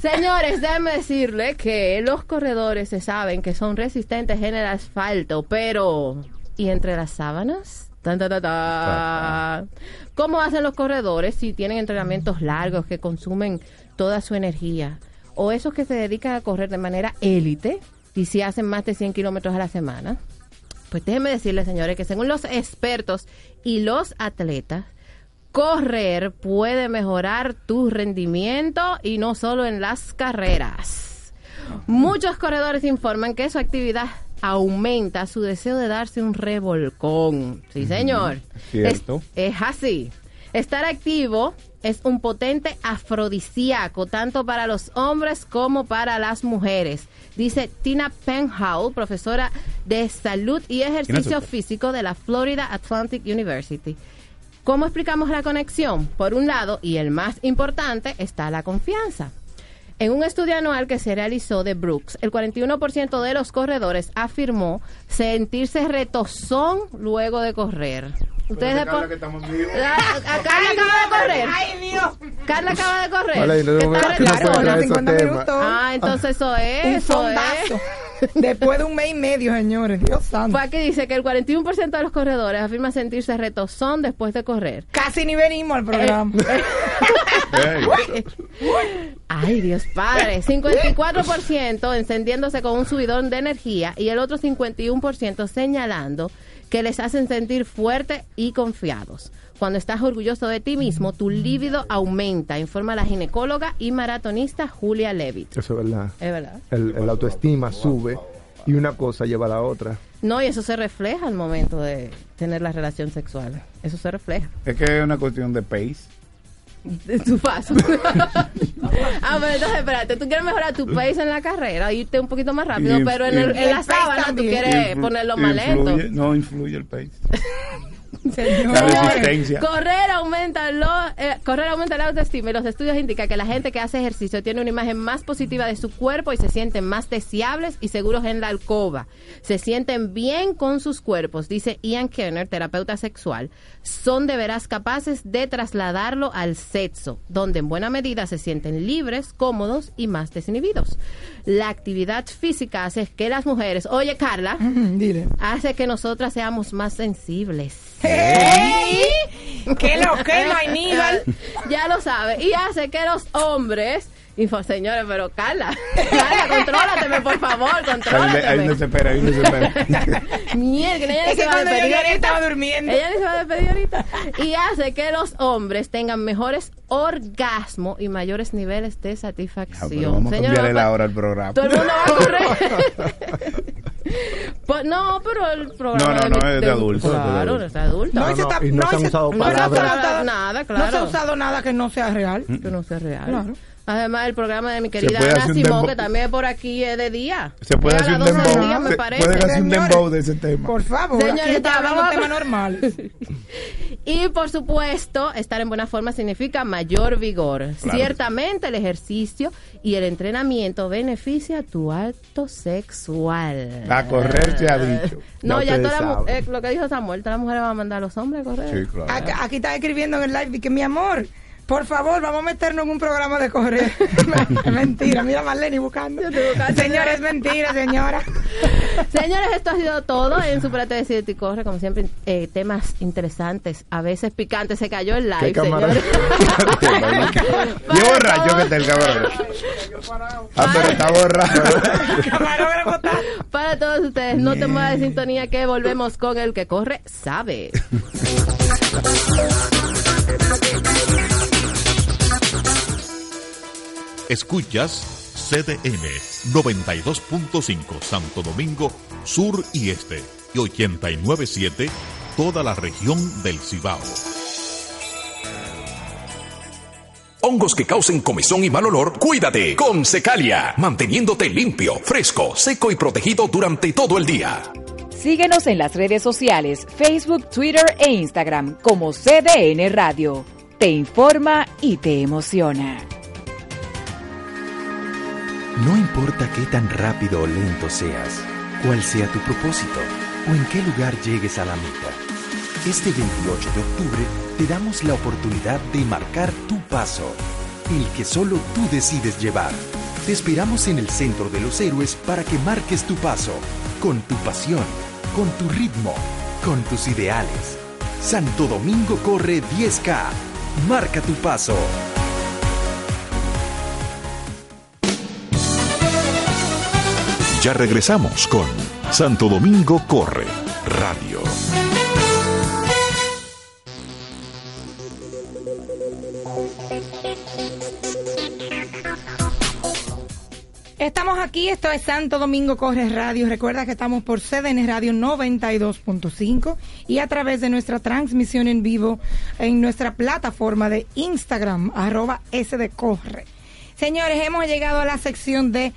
Speaker 3: Señores, déjenme decirle que los corredores se saben que son resistentes en el asfalto, pero ¿y entre las sábanas? Tan. ¿Cómo hacen los corredores si tienen entrenamientos largos que consumen toda su energía? O esos que se dedican a correr de manera élite y si hacen más de 100 kilómetros a la semana. Pues déjenme decirles, señores, que según los expertos y los atletas, correr puede mejorar tu rendimiento y no solo en las carreras. Muchos corredores informan que su actividad aumenta su deseo de darse un revolcón. Sí, señor.
Speaker 5: Cierto.
Speaker 3: Es, es así. Estar activo es un potente afrodisíaco, tanto para los hombres como para las mujeres. Dice Tina Penhall, profesora de salud y ejercicio físico de la Florida Atlantic University. ¿Cómo explicamos la conexión? Por un lado, y el más importante, está la confianza. En un estudio anual que se realizó de Brooks, el 41% de los corredores afirmó sentirse retozón luego de correr. Ustedes después... Ah, ah, Carla acaba de correr.
Speaker 4: Ay, Dios.
Speaker 3: Carla acaba de correr.
Speaker 6: Vale, y no,
Speaker 3: ¿Qué
Speaker 6: no, que no
Speaker 3: está?
Speaker 6: puede traer esos
Speaker 4: 50
Speaker 6: temas.
Speaker 4: minutos.
Speaker 3: Ah, entonces eso es,
Speaker 4: Un
Speaker 3: eso
Speaker 4: sondazo.
Speaker 3: es.
Speaker 4: Después de un mes y medio, señores. Dios santo.
Speaker 3: Fue aquí dice que el 41% de los corredores afirma sentirse retozón después de correr.
Speaker 4: Casi ni venimos al programa.
Speaker 3: Ay, Dios padre. 54% encendiéndose con un subidón de energía y el otro 51% señalando que les hacen sentir fuertes y confiados. Cuando estás orgulloso de ti mismo, tu líbido aumenta, informa la ginecóloga y maratonista Julia Levitt.
Speaker 6: Eso es verdad.
Speaker 3: Es verdad.
Speaker 6: El, el autoestima sube y una cosa lleva a la otra.
Speaker 3: No, y eso se refleja al momento de tener la relación sexual. Eso se refleja.
Speaker 5: Es que es una cuestión de pace.
Speaker 3: En tu paso. ah, pero entonces, espérate, tú quieres mejorar tu pace en la carrera, irte un poquito más rápido, pero en, el- en la sábana tú quieres ponerlo más lento.
Speaker 5: No influye el pace. La
Speaker 4: Señores.
Speaker 5: resistencia.
Speaker 3: Correr aumenta, lo, eh, correr aumenta la autoestima y los estudios indican que la gente que hace ejercicio tiene una imagen más positiva de su cuerpo y se sienten más deseables y seguros en la alcoba. Se sienten bien con sus cuerpos, dice Ian Kerner, terapeuta sexual. Son de veras capaces de trasladarlo al sexo, donde en buena medida se sienten libres, cómodos y más desinhibidos. La actividad física hace que las mujeres, oye Carla,
Speaker 4: Dile.
Speaker 3: hace que nosotras seamos más sensibles.
Speaker 4: ¡Ey! ¿Qué lo que no hay Aníbal?
Speaker 3: ya lo sabe. Y hace que los hombres. Info, señores, pero Carla, Carla, contrólate, por favor, contrólate.
Speaker 5: ahí no se espera, ahí no se espera.
Speaker 3: Mierda, ella ni
Speaker 4: Es
Speaker 3: se va a
Speaker 4: yo
Speaker 3: despedir
Speaker 4: lloré
Speaker 3: ahorita.
Speaker 4: estaba durmiendo.
Speaker 3: Ella ni se va a despedir ahorita. Y hace que los hombres tengan mejores orgasmos y mayores niveles de satisfacción.
Speaker 5: pero vamos a cambiarle la hora al programa.
Speaker 3: Todo el mundo va a correr. Pues, no, pero el programa
Speaker 5: No, no, no, es de adultos,
Speaker 3: Claro,
Speaker 5: es de
Speaker 3: es de adultos.
Speaker 4: No, y se
Speaker 6: no,
Speaker 4: está-
Speaker 6: y no
Speaker 4: no,
Speaker 6: se
Speaker 4: y
Speaker 6: han
Speaker 4: se-
Speaker 6: usado
Speaker 4: no se ha
Speaker 6: palabras.
Speaker 4: usado
Speaker 3: Nada,
Speaker 4: No se
Speaker 3: claro.
Speaker 4: ha usado nada que no sea real.
Speaker 3: que no sea real.
Speaker 4: Claro.
Speaker 3: Además, el programa de mi querida
Speaker 5: puede
Speaker 3: Ana
Speaker 5: hacer un
Speaker 3: Simón,
Speaker 5: dembow.
Speaker 3: que también por aquí es de día.
Speaker 5: Se puede
Speaker 3: Es a
Speaker 5: hacer un
Speaker 3: las 12 del
Speaker 5: dembow.
Speaker 3: día, me
Speaker 5: se-
Speaker 3: parece.
Speaker 5: Pueden hacer un
Speaker 4: Señores.
Speaker 5: dembow de ese tema.
Speaker 4: Por favor,
Speaker 3: Señores,
Speaker 4: aquí está hablando
Speaker 3: vamos a-
Speaker 4: temas normales.
Speaker 3: Y por supuesto, estar en buena forma significa mayor vigor. Ciertamente el ejercicio y el entrenamiento beneficia tu acto sexual.
Speaker 5: A correr se ha dicho.
Speaker 3: No,
Speaker 6: Ya
Speaker 3: toda la eh, lo que dijo Samuel, todas las mujeres van a mandar a los hombres a correr.
Speaker 5: Sí, claro.
Speaker 4: Aquí están escribiendo en el live que mi amor, Por favor, vamos a meternos en un programa de correr. mentira, mira Marlene buscando. Señora, es mentira, señora.
Speaker 3: Señores, esto ha sido todo en Superate Decide y Corre. Como siempre, eh, temas interesantes, a veces picantes. Se cayó el live,
Speaker 5: ¿Qué cámara?
Speaker 3: señores.
Speaker 5: Yo borracho que está el cabrón. Ah, pero está borracho.
Speaker 3: Para todos ustedes, no te muevas de sintonía que volvemos con el que corre, sabe.
Speaker 7: Escuchas CDN 92.5 Santo Domingo Sur y Este y 89.7 toda la región del Cibao.
Speaker 8: Hongos que causen comezón y mal olor, cuídate con Secalia, manteniéndote limpio, fresco, seco y protegido durante todo el día.
Speaker 13: Síguenos en las redes sociales, Facebook, Twitter e Instagram como CDN Radio. Te informa y te emociona.
Speaker 10: No importa qué tan rápido o lento seas, cuál sea tu propósito o en qué lugar llegues a la meta. Este 28 de octubre te damos la oportunidad de marcar tu paso, el que solo tú decides llevar. Te esperamos en el Centro de los Héroes para que marques tu paso, con tu pasión, con tu ritmo, con tus ideales. Santo Domingo corre 10K. Marca tu paso.
Speaker 7: Ya regresamos con Santo Domingo Corre Radio.
Speaker 4: Estamos aquí, esto es Santo Domingo Corre Radio. Recuerda que estamos por CDN Radio 92.5 y a través de nuestra transmisión en vivo en nuestra plataforma de Instagram, arroba sdcorre. Señores, hemos llegado a la sección de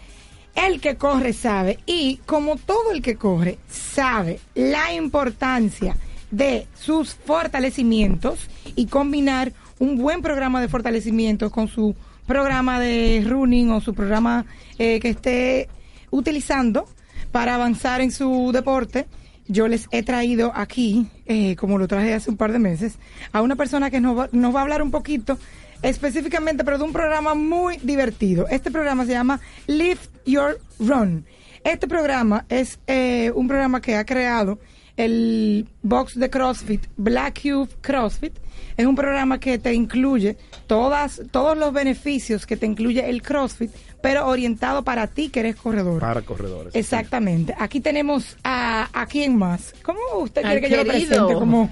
Speaker 4: El que corre sabe. Y como todo el que corre sabe la importancia de sus fortalecimientos y combinar un buen programa de fortalecimientos con su programa de running o su programa eh, que esté utilizando para avanzar en su deporte, yo les he traído aquí, eh, como lo traje hace un par de meses, a una persona que nos va a hablar un poquito específicamente, pero de un programa muy divertido. Este programa se llama Lift Your Run. Este programa es eh, un programa que ha creado el box de CrossFit, Black Cube CrossFit. Es un programa que te incluye todas, todos los beneficios que te incluye el CrossFit, pero orientado para ti que eres corredor.
Speaker 6: Para corredores.
Speaker 4: Exactamente. Aquí tenemos a, a quién más. ¿Cómo usted
Speaker 3: Al
Speaker 4: quiere que yo lo presente? Como,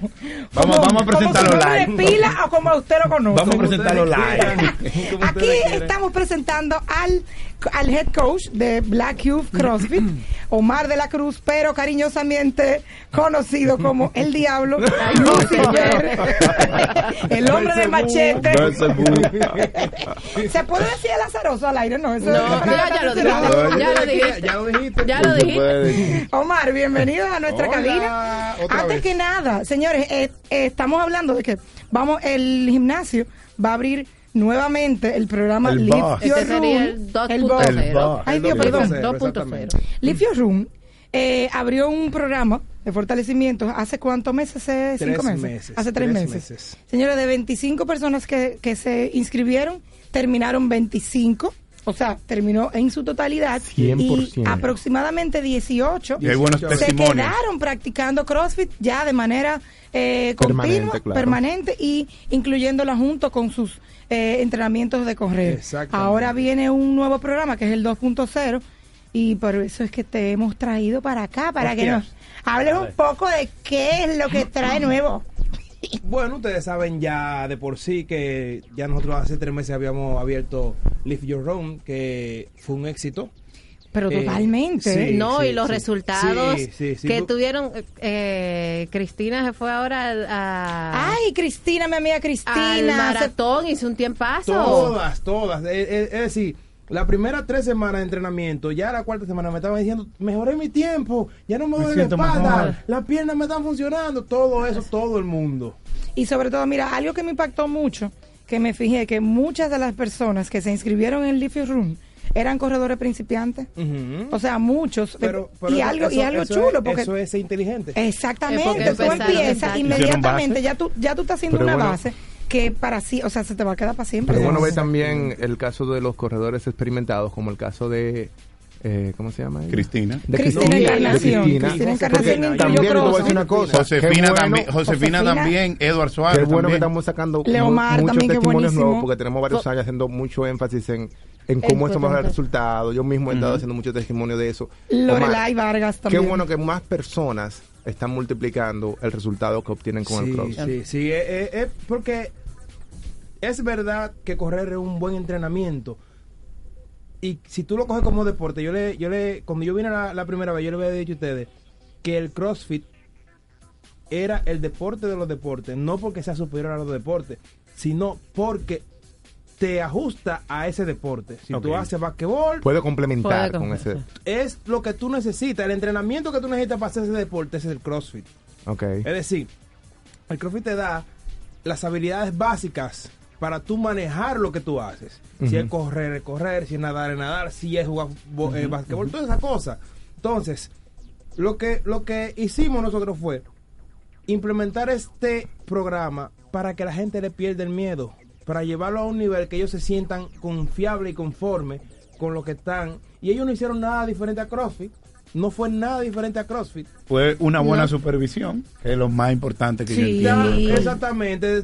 Speaker 5: Vamos,
Speaker 4: como-
Speaker 5: vamos a presentarlo live.
Speaker 4: de pila o como usted lo conoce.
Speaker 5: Vamos a presentarlo live.
Speaker 4: Aquí estamos presentando al, al head coach de Black Youth CrossFit, Omar de la Cruz, pero cariñosamente conocido como el Diablo, Lucifer, el hombre de machete. ¿Se puede decir el azaroso al aire? No, eso
Speaker 3: No,
Speaker 4: es
Speaker 3: ya, ya lo dijiste, ya lo dijiste.
Speaker 5: Ya lo dijiste.
Speaker 3: Ya lo dijiste.
Speaker 4: Omar, bienvenido a nuestra
Speaker 5: Hola,
Speaker 4: cabina. Antes
Speaker 5: vez.
Speaker 4: que nada, señores, eh, eh, estamos hablando de que vamos, el gimnasio va a abrir nuevamente el programa
Speaker 5: El
Speaker 4: Lift
Speaker 5: bar.
Speaker 4: Your
Speaker 3: Este sería
Speaker 4: Room.
Speaker 3: el 2.0.
Speaker 4: El bar.
Speaker 5: El bar.
Speaker 4: Ay, Dios,
Speaker 5: El
Speaker 4: perdón.
Speaker 3: 2.0.
Speaker 4: Lift Your Room eh, abrió un programa de fortalecimiento hace cuántos meses, hace
Speaker 14: Tres
Speaker 4: cinco meses,
Speaker 14: meses,
Speaker 4: hace tres,
Speaker 14: tres
Speaker 4: meses.
Speaker 14: meses.
Speaker 4: Señores, de 25 personas que, que se inscribieron, terminaron 25. O sea, terminó en su totalidad. Y
Speaker 6: 100%.
Speaker 4: aproximadamente 18
Speaker 5: Y hay buenos
Speaker 4: se
Speaker 5: testimonios.
Speaker 4: quedaron practicando CrossFit ya de manera eh, continua,
Speaker 6: Permanente, claro.
Speaker 4: permanente y incluyéndola junto con sus eh, entrenamientos de correr. Ahora viene un nuevo programa que es el 2.0 y por eso es que te hemos traído para acá, para que nos hables un poco de qué es lo que trae nuevo.
Speaker 14: Bueno, ustedes saben ya de por sí que ya nosotros hace tres meses habíamos abierto Live Your Room, que fue un éxito.
Speaker 4: Pero
Speaker 14: Eh,
Speaker 4: totalmente.
Speaker 14: sí.
Speaker 3: No, y los
Speaker 14: sí.
Speaker 3: resultados
Speaker 14: Sí, sí, sí.
Speaker 3: que tuvieron. Eh, Cristina se fue ahora a.
Speaker 4: Ay, Cristina, mi amiga
Speaker 3: al
Speaker 4: Cristina.
Speaker 3: maratón, hizo un tiempazo.
Speaker 14: Todas, todas. Es, es- es decir, la primera tres semanas de entrenamiento, ya la cuarta semana me estaban diciendo, mejoré mi tiempo, ya no me
Speaker 5: Me
Speaker 14: duele la espalda, las piernas me están funcionando, todo eso, todo el mundo.
Speaker 4: Y sobre todo, mira, algo que me impactó mucho, que me fijé que muchas de las personas que se inscribieron en Leafy Room eran corredores principiantes. O sea, muchos.
Speaker 14: Pero- pero
Speaker 4: y
Speaker 14: eso-
Speaker 4: algo, y
Speaker 14: eso-
Speaker 4: algo
Speaker 14: eso
Speaker 4: chulo,
Speaker 14: es-
Speaker 4: porque
Speaker 14: Eso es inteligente.
Speaker 4: Exactamente, tú empiezas inmediatamente, ya tú, ya tú estás haciendo
Speaker 6: Pero
Speaker 4: una
Speaker 6: bueno.
Speaker 4: base que para sí, o sea, se te va a quedar para siempre.
Speaker 6: Pero bueno, ve también el caso de los corredores experimentados, como el caso de. Eh, ¿Cómo se llama? ella?
Speaker 5: Cristina.
Speaker 6: De
Speaker 4: Cristina
Speaker 6: Cristina.
Speaker 4: Encarnación.
Speaker 6: Cristina.
Speaker 4: Cristina Encarnación
Speaker 6: También te voy a
Speaker 4: Cross,
Speaker 6: decir una cosa.
Speaker 5: Josefina,
Speaker 6: bueno-
Speaker 5: también, Josefina,
Speaker 4: Josefina.
Speaker 5: también, Edward Suárez
Speaker 6: Qué bueno que estamos sacando
Speaker 4: Leomar
Speaker 6: muchos testimonios nuevos porque tenemos varios años haciendo mucho énfasis en, en cómo
Speaker 4: tu
Speaker 6: estamos el
Speaker 4: ejemplo.
Speaker 6: resultado. Yo mismo he estado haciendo mucho testimonio de eso.
Speaker 4: Lorelai Vargas
Speaker 6: Qué
Speaker 4: también.
Speaker 6: bueno que más personas están multiplicando el resultado que obtienen con
Speaker 14: sí,
Speaker 6: el cross.
Speaker 14: Sí, sí, eh, eh, eh, porque es verdad que correr es un buen entrenamiento. Y si tú lo coges como deporte, yo le, yo le, cuando yo vine la, la primera vez, yo le había dicho a ustedes que el CrossFit era el deporte de los deportes, no porque sea superior a los deportes, sino porque te ajusta a ese deporte. Si tú haces basquetbol,
Speaker 6: Puede complementar
Speaker 14: Puede
Speaker 6: con ese.
Speaker 14: es lo que tú necesitas, el entrenamiento que tú necesitas para hacer ese deporte es el CrossFit.
Speaker 6: Ok.
Speaker 14: Es decir, el CrossFit te da las habilidades básicas para tú manejar lo que tú haces. Si es correr, es correr, si es nadar, es nadar, si es jugar bo- eh,
Speaker 6: Ujú,
Speaker 14: basquetbol, todas esas cosas. Entonces, lo que, lo que hicimos nosotros fue implementar este programa para que la gente le pierda el miedo, para llevarlo a un nivel que ellos se sientan confiables y conformes con lo que están. Y ellos no hicieron nada diferente a CrossFit. No fue nada diferente a CrossFit.
Speaker 5: Fue una buena
Speaker 14: No.
Speaker 5: supervisión, que es lo más importante que yo
Speaker 14: Sí,
Speaker 5: entiendo.
Speaker 14: exactamente.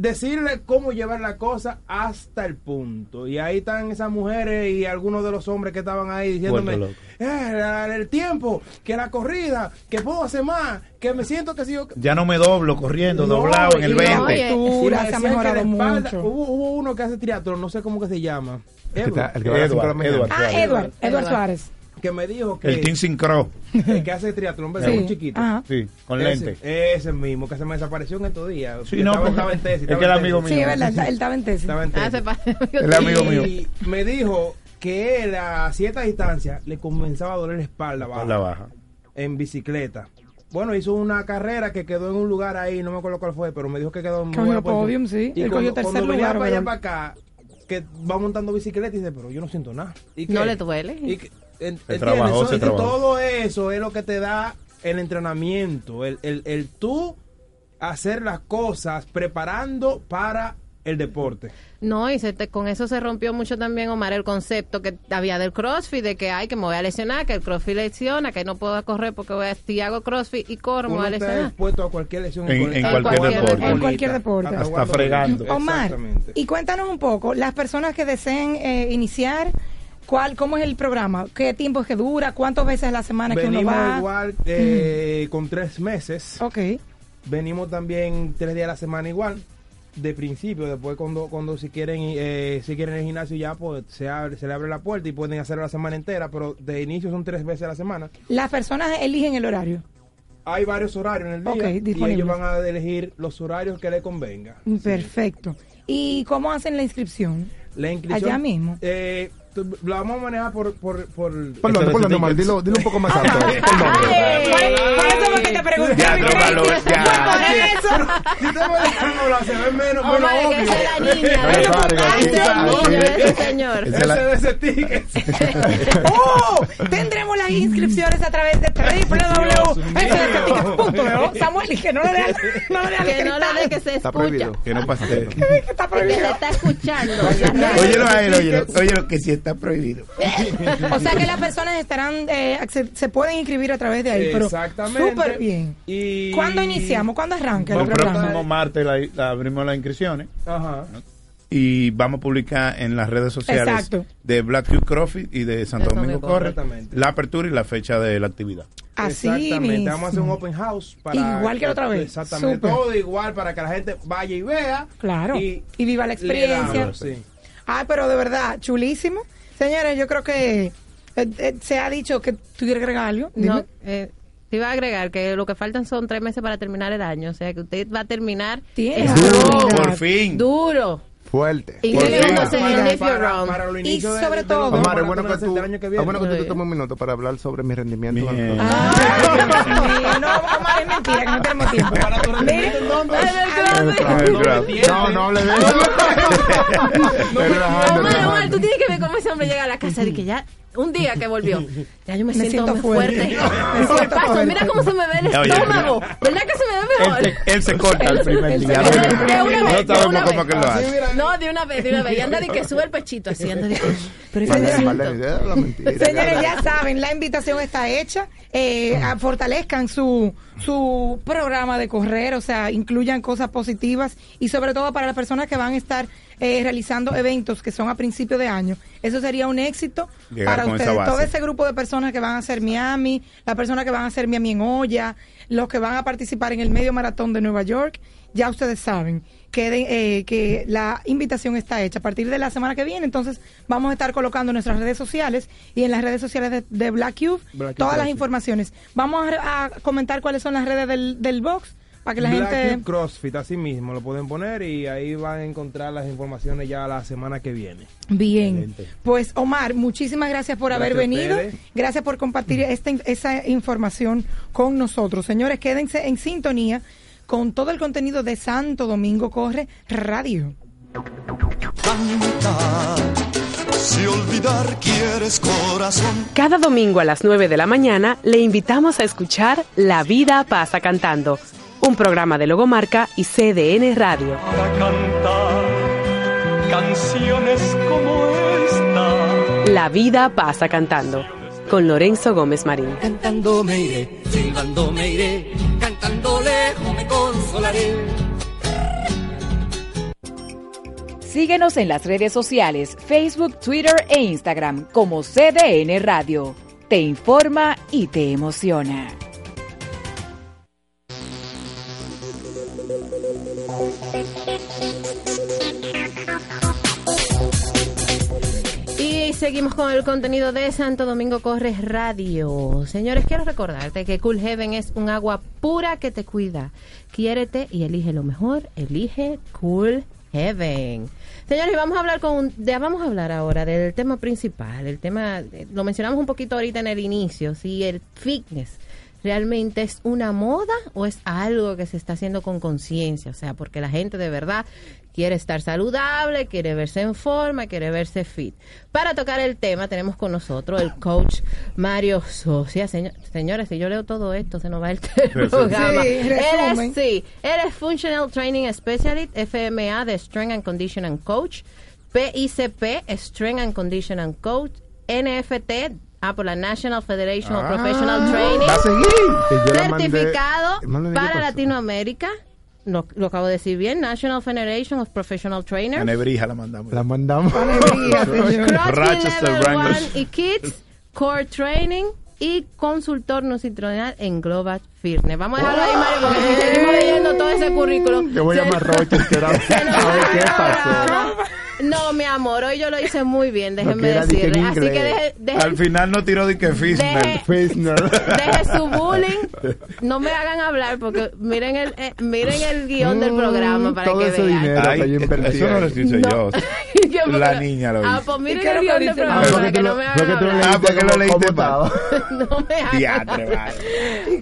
Speaker 14: Decirle cómo llevar la cosa hasta el punto. Y ahí están esas mujeres y algunos de los hombres que estaban ahí diciéndome, eh, el tiempo, que la corrida, que puedo hacer más, que me siento que si yo...
Speaker 5: Ya no me doblo corriendo,
Speaker 14: No,
Speaker 5: doblado en el
Speaker 14: y
Speaker 5: 20.
Speaker 14: no, y- y me
Speaker 4: se ha
Speaker 14: decían que
Speaker 4: mejorado
Speaker 14: la espalda-
Speaker 4: mucho.
Speaker 14: Hubo, hubo uno que hace triatlón, no sé cómo que se llama. Edward.
Speaker 4: Ah, Edward, Edward Suárez.
Speaker 14: Que me dijo que...
Speaker 5: El Team Syncro.
Speaker 14: el que hace triatlón, ¿verdad?
Speaker 4: Sí.
Speaker 14: Un chiquito.
Speaker 4: Ajá.
Speaker 5: Sí, con
Speaker 14: Ese-
Speaker 5: lente.
Speaker 14: Ese mismo, que se me desapareció en estos días.
Speaker 5: Sí, no,
Speaker 14: estaba, estaba en tesis.
Speaker 5: es que el amigo mío.
Speaker 4: Sí, es verdad, él estaba en tesis.
Speaker 14: Estaba en
Speaker 3: Ah,
Speaker 14: tesis.
Speaker 3: pa-
Speaker 5: El amigo mío.
Speaker 14: Y me dijo que él a cierta distancia le comenzaba a doler la espalda baja.
Speaker 5: La baja.
Speaker 14: En bicicleta. Bueno, hizo una carrera que quedó en un lugar ahí, no me acuerdo cuál fue, pero me dijo que quedó en buena posición.
Speaker 4: podium, sí.
Speaker 14: Y
Speaker 4: Él
Speaker 14: cuando,
Speaker 4: tercer
Speaker 14: cuando venía
Speaker 4: lugar,
Speaker 14: para allá para acá, que va montando bicicleta y dice, pero yo no siento nada. ¿Y
Speaker 3: No
Speaker 14: qué?
Speaker 3: le duele.
Speaker 14: Y en-
Speaker 5: trabajó,
Speaker 14: todo eso es lo que te da el entrenamiento, el, el, el tú hacer las cosas preparando para el deporte.
Speaker 3: No, y se te- con eso se rompió mucho también, Omar, el concepto que había del CrossFit, de que hay que me voy a lesionar, que el CrossFit lesiona, que no puedo correr porque voy a, si hago CrossFit y corro, me voy a
Speaker 14: está
Speaker 3: lesionar.
Speaker 14: expuesto a cualquier lesión
Speaker 5: En- cualquier deporte.
Speaker 4: En cualquier deporte.
Speaker 14: hasta
Speaker 5: Hasta
Speaker 14: jugando
Speaker 5: fregando.
Speaker 4: Omar, y cuéntanos un poco, las personas que deseen eh, iniciar, ¿cuál, ¿cómo es el programa? ¿Qué tiempo es que dura? ¿Cuántas veces a la semana que uno va?
Speaker 14: igual eh, con tres meses.
Speaker 4: Ok.
Speaker 14: Venimos también tres días a la semana igual. De principio, después cuando cuando si quieren eh, si quieren el gimnasio ya pues se abre se le abre la puerta y pueden hacerlo la semana entera, pero de inicio son tres veces a la semana.
Speaker 4: Las personas eligen el horario.
Speaker 14: Hay varios horarios en el día
Speaker 4: Ok,
Speaker 14: y ellos van a elegir los horarios que les convenga.
Speaker 4: Perfecto. ¿Y cómo hacen la inscripción?
Speaker 14: La inscripción
Speaker 4: Allá mismo.
Speaker 14: eh, la vamos a manejar por por por
Speaker 6: Por dónde, por dónde, Omar, dilo, dilo un poco más alto. Por dónde.
Speaker 4: Por, eso fue que te pregunté.
Speaker 5: Ya, ya.
Speaker 4: Por eso.
Speaker 14: Si te voy a hablar, se ve menos,
Speaker 3: que
Speaker 14: obvio.
Speaker 3: esa es la niña.
Speaker 6: Ay,
Speaker 3: ese- señor.
Speaker 14: Ese
Speaker 5: es la-
Speaker 14: de ese ticket.
Speaker 4: ¡Oh! Tendremos las inscripciones a través de. Samuel, y que no le dé no le
Speaker 3: Que no la que se
Speaker 6: Está
Speaker 3: escucha.
Speaker 6: prohibido.
Speaker 5: Que no pase.
Speaker 4: que está
Speaker 3: Que
Speaker 4: prohibido.
Speaker 3: se está escuchando. la.
Speaker 5: Óyelo a él, óyelo, óyelo, que sí está prohibido.
Speaker 4: O sea que las personas estarán, eh, se, pueden inscribir a través de ahí. Pero
Speaker 14: Exactamente.
Speaker 4: súper bien.
Speaker 14: Y...
Speaker 4: ¿Cuándo iniciamos? ¿Cuándo arranca el
Speaker 5: El
Speaker 4: programa?
Speaker 5: próximo martes la- la abrimos las inscripciones
Speaker 14: Ajá.
Speaker 5: y vamos a publicar en las redes sociales
Speaker 4: Exacto.
Speaker 5: de Black Cube Crossfit y de Santo Domingo Corre
Speaker 14: exactamente.
Speaker 5: la apertura y la fecha de la actividad.
Speaker 4: Así
Speaker 14: Exactamente.
Speaker 4: mismo.
Speaker 14: Vamos a hacer un open house para
Speaker 4: Igual que la otra vez.
Speaker 14: Exactamente. Todo igual para que la gente vaya y vea.
Speaker 4: Claro.
Speaker 14: Y,
Speaker 4: Y viva la experiencia. Ay, pero de verdad, chulísimo. Señores, yo creo que eh, eh, se ha dicho que tú quieres agregar algo. Dime.
Speaker 3: No, eh, te iba a agregar que lo que faltan son tres meses para terminar el año. O sea que usted va a terminar duro,
Speaker 5: Por fin.
Speaker 3: duro,
Speaker 6: Fuerte.
Speaker 3: Y
Speaker 14: Para- para- para
Speaker 4: sobre todo-
Speaker 6: Omar, es bueno que tú, es bueno que tú tomes un minuto para hablar sobre mi rendimiento.
Speaker 4: Ay, no, Omar, es mentira, que no tenemos tiempo. Mire,
Speaker 6: No, no hable de eso.
Speaker 3: Omar, tú tienes que ver cómo ese hombre llega a la casa y que ya un día que volvió, ya yo me,
Speaker 4: Me
Speaker 3: siento,
Speaker 4: siento
Speaker 3: más
Speaker 4: fuerte.
Speaker 3: fuerte.
Speaker 4: Me siento
Speaker 3: Paso,
Speaker 4: fuerte.
Speaker 3: mira cómo se me ve el
Speaker 5: Oye,
Speaker 3: estómago. ¿Verdad que se me ve mejor?
Speaker 5: Él se, él se corta el primer
Speaker 4: él
Speaker 5: día. No,
Speaker 3: De una vez, de
Speaker 5: sabemos
Speaker 3: una
Speaker 5: cómo
Speaker 3: vez.
Speaker 5: que lo hace.
Speaker 3: No, de una vez, de una vez. Y anda de que sube el pechito así, anda de que... Pero.
Speaker 4: Señores, ya saben, la invitación está hecha. Eh, a- fortalezcan su, su programa de correr, o sea, incluyan cosas positivas y sobre todo para las personas que van a estar eh, realizando eventos que son a principio de año. Eso sería un éxito
Speaker 5: Llegar
Speaker 4: para ustedes. Todo ese grupo de personas que van a hacer Miami, las personas que van a hacer Miami en olla, los que van a participar en el medio maratón de Nueva York, ya ustedes saben que, de- eh, que la invitación está hecha a partir de la semana que viene. Entonces, vamos a estar colocando en nuestras redes sociales y en las redes sociales de, de Black Cube
Speaker 14: Black Cube
Speaker 4: todas las informaciones. Vamos a, a comentar cuáles son las redes del, del box para que la
Speaker 14: Black
Speaker 4: gente.
Speaker 14: Cube CrossFit, así mismo lo pueden poner y ahí van a encontrar las informaciones ya la semana que viene.
Speaker 4: Bien.
Speaker 14: Excelente.
Speaker 4: Pues Omar, muchísimas gracias por haber
Speaker 14: Gracias
Speaker 4: venido. Gracias por compartir esta, in- esa información con nosotros. Señores, quédense en sintonía con todo el contenido de Santo Domingo Corre Radio.
Speaker 15: Si olvidar quieres corazón.
Speaker 16: Cada domingo a las 9 de la mañana le invitamos a escuchar La vida pasa cantando, un programa de Logomarca y CDN Radio.
Speaker 15: Para cantar canciones como esta.
Speaker 16: La vida pasa cantando, con Lorenzo Gómez Marín.
Speaker 15: Cantando me iré, silbando me iré, cantando lejos me consolaré.
Speaker 13: Síguenos en las redes sociales, Facebook, Twitter e Instagram como CDN Radio. Te informa y te emociona.
Speaker 3: Y seguimos con el contenido de Santo Domingo Corre Radio. Señores, quiero recordarte que Cool Heaven es un agua pura que te cuida. Quiérete y elige lo mejor. Elige Cool Heaven. Señores, vamos a hablar con ya vamos a hablar ahora del tema principal, el tema eh, lo mencionamos un poquito ahorita en el inicio, si el fitness realmente es una moda o es algo que se está haciendo con conciencia, o sea, porque la gente de verdad quiere estar saludable, quiere verse en forma, quiere verse fit. Para tocar el tema tenemos con nosotros el coach Mario Socia. Señor- señores, si yo leo todo esto, se nos va el programa.
Speaker 4: Sí,
Speaker 3: él es, sí, él es Functional Training Specialist, FMA de Strength and Condition and Coach, PICP, Strength and Condition and Coach, NFT, ah, por la National Federation of
Speaker 6: Ah,
Speaker 3: Professional Training,
Speaker 6: va a seguir. La mandé-
Speaker 3: certificado
Speaker 6: ¿qué
Speaker 3: para? Latinoamérica. Lo, lo acabo de decir bien, National Federation of Professional
Speaker 5: A
Speaker 3: Trainers.
Speaker 5: Nebrija la mandamos.
Speaker 6: La mandamos.
Speaker 3: CrossFit
Speaker 5: Rochester
Speaker 3: Level
Speaker 5: Wranglers.
Speaker 3: 1 y Kids, Core Training y consultor nutricional en Global Fitness. Vamos a dejarlo ahí, Mario, porque si seguimos leyendo todo ese currículum.
Speaker 6: Yo voy a llamar Rochester a a ver qué pasó.
Speaker 3: No, mi amor, hoy yo lo hice muy bien, déjenme decirle. Así que deje, deje-
Speaker 5: Al final no tiró de que Fisner.
Speaker 3: Deje-
Speaker 6: Fisner.
Speaker 3: deje su bullying. No me hagan hablar porque miren el, eh, miren el guion del programa para
Speaker 6: todo
Speaker 3: que
Speaker 6: ese
Speaker 3: vean.
Speaker 6: dinero
Speaker 5: Ay,
Speaker 6: que yo invertí
Speaker 5: eso no lo hice yo.
Speaker 3: ¿Qué fue
Speaker 5: La niña lo
Speaker 3: Ah,
Speaker 5: hizo.
Speaker 3: pues miren
Speaker 4: ¿Y qué
Speaker 3: el
Speaker 4: guion
Speaker 3: del programa
Speaker 6: Ah,
Speaker 3: para que no me hagan hablar.
Speaker 5: Ah, porque lo leíste
Speaker 6: estaba.
Speaker 3: No me hagan
Speaker 5: vale.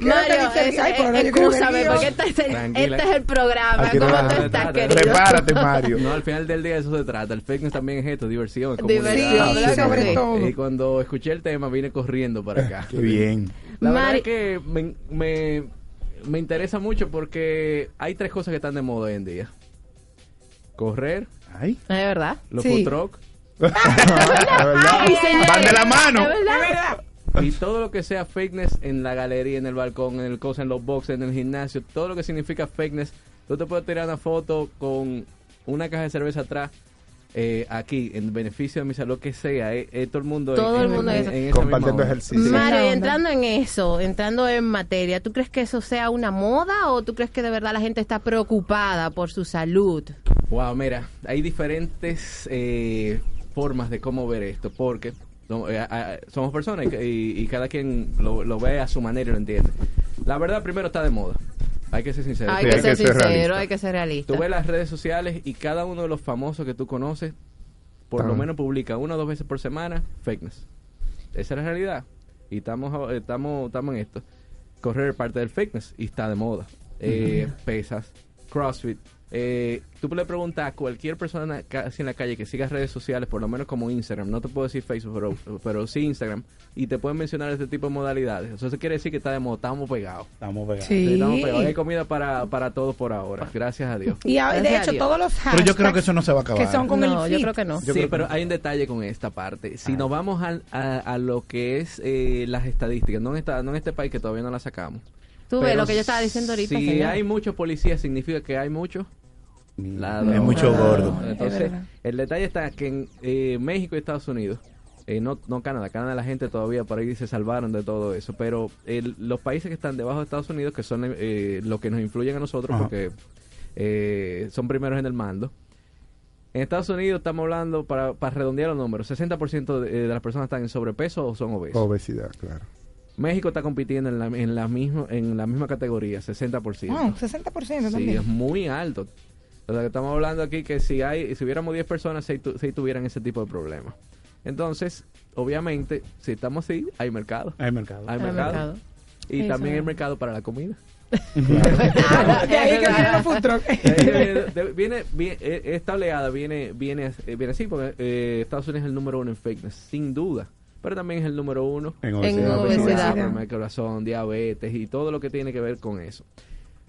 Speaker 3: Mario,
Speaker 4: dice?
Speaker 3: es-
Speaker 4: Ay, pero yo quiero ver el
Speaker 3: excúsame,
Speaker 4: guion.
Speaker 3: porque este es el, este es el programa. ¿Cómo tú estás, querido?
Speaker 5: Prepárate, Mario.
Speaker 17: No, al final del día eso se trata. El fitness también es esto, diversión.
Speaker 3: Diversión.
Speaker 17: Y cuando escuché el tema vine corriendo para acá.
Speaker 5: Qué bien.
Speaker 17: La verdad es que me, me, me interesa mucho porque hay tres cosas que están de moda hoy en día. Correr,
Speaker 5: Ay.
Speaker 3: Es verdad.
Speaker 17: los
Speaker 4: Sí.
Speaker 17: food truck
Speaker 3: Ay, señores,
Speaker 5: Van de la mano.
Speaker 3: es verdad.
Speaker 17: y todo lo que sea fitness en la galería, en el balcón, en el cosa, en los boxes, en el gimnasio, todo lo que significa fitness. Tú te puedes tirar una foto con una caja de cerveza atrás. Eh, aquí, en beneficio de mi salud, que sea, eh, eh, todo el mundo,
Speaker 3: Todo
Speaker 17: en,
Speaker 3: el mundo
Speaker 17: en-
Speaker 3: eso.
Speaker 17: en esa
Speaker 6: Compartiendo ejercicio.
Speaker 3: Mario, y
Speaker 4: onda.
Speaker 3: entrando en eso, entrando en materia, ¿tú crees que eso sea una moda o tú crees que de verdad la gente está preocupada por su salud?
Speaker 17: Wow, mira, hay diferentes eh, formas de cómo ver esto, porque eh, somos personas y, y- y cada quien lo, lo ve a su manera y lo entiende. La verdad, primero está de moda. Hay que ser sincero.
Speaker 3: Hay que ser sincero, hay que ser realista.
Speaker 17: Tú ves las redes sociales y cada uno de los famosos que tú conoces, por lo menos publica una o dos veces por semana fakeness. Esa es la realidad. Y estamos, estamos, estamos en esto. Correr parte del fakeness y está de moda. Eh. Pesas, CrossFit. Eh, tú le preguntas a cualquier persona casi en la calle que siga redes sociales, por lo menos como Instagram, no te puedo decir Facebook, pero, pero sí Instagram, y te pueden mencionar este tipo de modalidades. Eso quiere decir que está de moda, estamos pegados.
Speaker 5: Estamos pegados.
Speaker 4: Sí.
Speaker 17: estamos pegados. Hay comida para, para todos por ahora, gracias a Dios.
Speaker 4: Y a- de hecho,
Speaker 3: Dios.
Speaker 4: todos los
Speaker 5: Pero yo creo
Speaker 4: hashtags
Speaker 5: que eso no se va a acabar.
Speaker 4: que son con
Speaker 3: No,
Speaker 4: el
Speaker 3: yo creo que no.
Speaker 17: Sí, pero hay un detalle con esta parte. Si nos vamos a, a lo que es eh, las estadísticas, no en, esta, no en este país que todavía no las sacamos.
Speaker 3: Tú ves lo que yo estaba diciendo ahorita,
Speaker 17: Si
Speaker 3: señor.
Speaker 17: hay muchos policías, significa que hay muchos
Speaker 5: Hay mucho gordo.
Speaker 17: Entonces,
Speaker 4: Es
Speaker 17: el detalle está que en eh, México y Estados Unidos, eh, no, no Canadá, Canadá la gente todavía por ahí se salvaron de todo eso, pero el- los países que están debajo de Estados Unidos, que son eh, los que nos influyen a nosotros,
Speaker 5: Ajá.
Speaker 17: porque eh, son primeros en el mando, en Estados Unidos estamos hablando, para, para redondear los números, 60% de, de las personas están en sobrepeso o son obesos.
Speaker 6: Obesidad, claro.
Speaker 17: México está compitiendo en la, en la, misma, en la misma categoría, 60%.
Speaker 4: Wow, 60%
Speaker 17: Sí,
Speaker 4: también.
Speaker 17: es muy alto. O sea, que estamos hablando aquí que si hay si hubiéramos 10 personas, 6, tuvieran ese tipo de problemas. Entonces, obviamente, si estamos así, hay mercado.
Speaker 5: Hay mercado.
Speaker 17: Hay
Speaker 3: Hay
Speaker 17: mercado.
Speaker 3: mercado.
Speaker 17: Y
Speaker 3: Eso
Speaker 17: también hay mercado para la comida.
Speaker 4: Ah, de ahí que vienen los food
Speaker 17: de- viene, viene- eh, esta oleada viene viene eh, viene así porque eh, Estados Unidos es el número uno en fakeness sin duda pero también es el número uno
Speaker 5: En
Speaker 3: En
Speaker 5: obesidad.
Speaker 3: obesidad.
Speaker 17: corazón diabetes y todo lo que tiene que ver con eso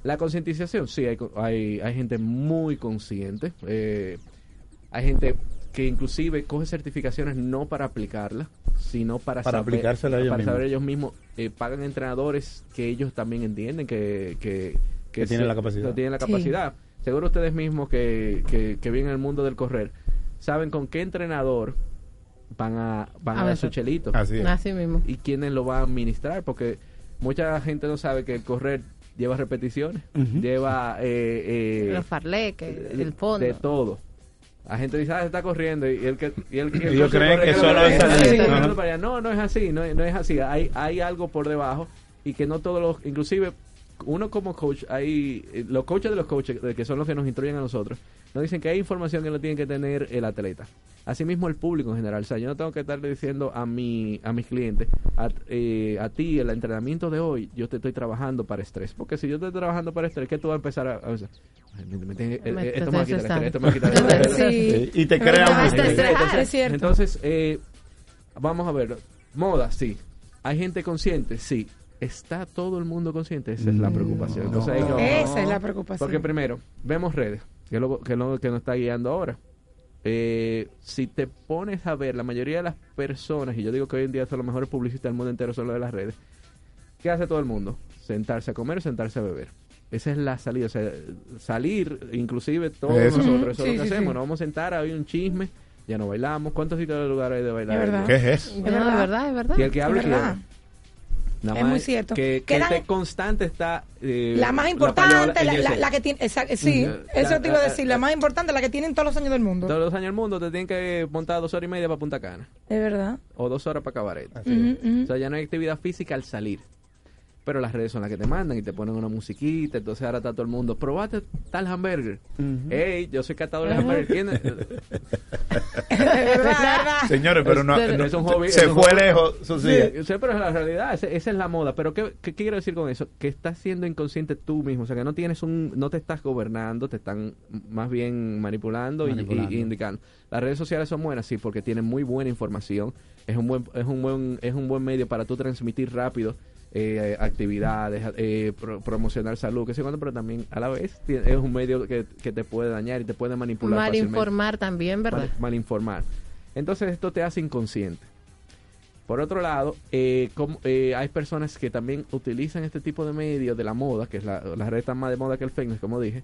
Speaker 17: la concientización sí hay, co- hay hay gente muy consciente eh, hay gente que inclusive coge certificaciones no para aplicarlas sino para,
Speaker 5: Para
Speaker 17: saber,
Speaker 5: aplicársela ellos
Speaker 17: para saber
Speaker 5: mismos.
Speaker 17: ellos mismos eh, pagan entrenadores que ellos también entienden que que,
Speaker 5: Que tienen la capacidad.
Speaker 17: tienen la
Speaker 4: Sí.
Speaker 17: capacidad seguro ustedes mismos que, que, que viven en el mundo del correr saben con qué entrenador van a van a,
Speaker 3: A
Speaker 17: dar su chelito
Speaker 5: Así es.
Speaker 3: Así mismo.
Speaker 17: y quiénes lo van a administrar porque mucha gente no sabe que el correr lleva repeticiones lleva eh, eh,
Speaker 3: Los farleques, el fondo.
Speaker 17: de todo. La gente dice ah se está corriendo y el que y el, y el
Speaker 5: Ellos creen
Speaker 17: corre
Speaker 5: que solo es
Speaker 17: allá. no no es así no, no es así. Hay hay algo por debajo y que no todos los inclusive uno como coach hay eh, los coaches de los coaches que son los que nos instruyen a nosotros nos dicen que hay información que no tiene que tener el atleta asimismo el público en general o sea yo no tengo que estarle diciendo a mi a mis clientes a, eh, a ti el entrenamiento de hoy yo te estoy trabajando para estrés porque si yo te estoy trabajando para estrés ¿qué tú vas a empezar a, a eh, esto me va a quitar estrés esto me va a quitar estrés
Speaker 4: Sí.
Speaker 5: Y te crea un-
Speaker 17: entonces, eh, vamos a ver. Moda, sí. ¿Hay gente consciente? Sí. ¿Está todo el mundo consciente? Esa es la preocupación. Entonces, ahí que-
Speaker 4: Esa es la preocupación.
Speaker 17: porque primero, vemos redes, que es lo que, es lo que nos está guiando ahora. Eh, si te pones a ver, la mayoría de las personas, y yo digo que hoy en día son los mejores publicistas del mundo entero, son los de las redes, ¿qué hace todo el mundo? Sentarse a comer o sentarse a beber. Esa es la salida, o sea, salir, inclusive todos
Speaker 5: Eso.
Speaker 17: nosotros, eso
Speaker 4: Sí,
Speaker 17: es lo que
Speaker 4: sí,
Speaker 17: hacemos,
Speaker 4: sí.
Speaker 17: nos vamos a sentar, hay un chisme, ya no bailamos. ¿Cuántos sitios de lugar hay de bailar?
Speaker 4: Es verdad.
Speaker 5: ¿Qué es eso?
Speaker 3: No,
Speaker 4: Es verdad.
Speaker 3: es verdad, es verdad.
Speaker 17: Y el que habla. Nada
Speaker 4: Es
Speaker 17: más
Speaker 4: muy cierto.
Speaker 17: Que, que esté constante está... eh,
Speaker 4: La más importante, la, la- que tiene. sí, eso
Speaker 17: La-
Speaker 4: te iba a decir. La más importante, la que tienen todos los años del mundo.
Speaker 17: Todos los años del mundo te tienen que montar dos horas y media para Punta Cana.
Speaker 4: Es verdad.
Speaker 17: O dos horas para Cabaret. O sea, ya no hay actividad física al salir. Pero las redes son las que te mandan y te ponen una musiquita. Entonces ahora está todo el mundo. Probate tal hamburger. Ey, yo soy catador de hamburger.
Speaker 5: Señores, pero no, no-
Speaker 17: es un hobby,
Speaker 5: se
Speaker 17: es un
Speaker 5: fue
Speaker 17: hobby.
Speaker 5: lejos. Eso sí.
Speaker 17: Sí, sí, pero es la realidad, esa, esa es la moda. Pero ¿qué, qué quiero decir con eso? Que estás siendo inconsciente tú mismo, o sea, que no tienes un, no te estás gobernando, te están más bien manipulando, y-
Speaker 5: Manipulando.
Speaker 17: Y, y indicando. Las redes sociales son buenas, sí, porque tienen muy buena información. Es un buen, es un buen, es un buen medio para tú transmitir rápido eh, actividades, eh, pro- promocionar salud, que sé cuándo, pero también a la vez es un medio que, que te puede dañar y te puede manipular.
Speaker 3: Mal
Speaker 17: fácilmente
Speaker 3: informar también, ¿verdad?
Speaker 17: mal, mal informar. Entonces esto te hace inconsciente. Por otro lado, eh, como- eh, hay personas que también utilizan este tipo de medios de la moda, que es la, la red más de moda que el fitness, como dije,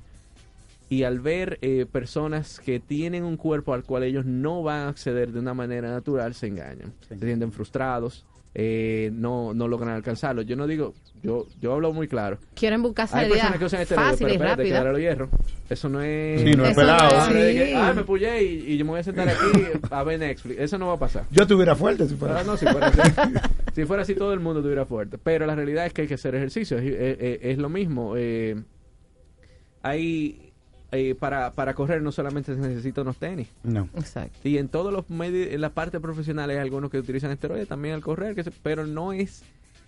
Speaker 17: y al ver eh, personas que tienen un cuerpo al cual ellos no van a acceder de una manera natural, se engañan. Se sienten frustrados, eh, no, no logran alcanzarlo. Yo no digo, yo, yo hablo muy claro.
Speaker 3: Quieren buscar
Speaker 17: Hay
Speaker 3: salida
Speaker 17: personas que usan este
Speaker 3: fácil
Speaker 17: pero
Speaker 3: y
Speaker 17: espérate, que hierros. Eso no es...
Speaker 5: Sí, no es
Speaker 3: Eso
Speaker 5: pelado.
Speaker 3: no
Speaker 17: Ah, que, ah, me puyé y, y yo me voy a sentar aquí a ver Netflix. Eso no va a pasar.
Speaker 5: Yo estuviera fuerte si fuera.
Speaker 17: Ah, no, si fuera así. si fuera así todo el mundo estuviera fuerte. Pero la realidad es que hay que hacer ejercicio. Es- es lo mismo. Eh, hay eh, para, para correr no solamente se necesita unos tenis.
Speaker 5: No.
Speaker 3: Exacto.
Speaker 17: Y en todos los medios, en la parte profesional hay algunos que utilizan esteroides también al correr, que se- pero no es...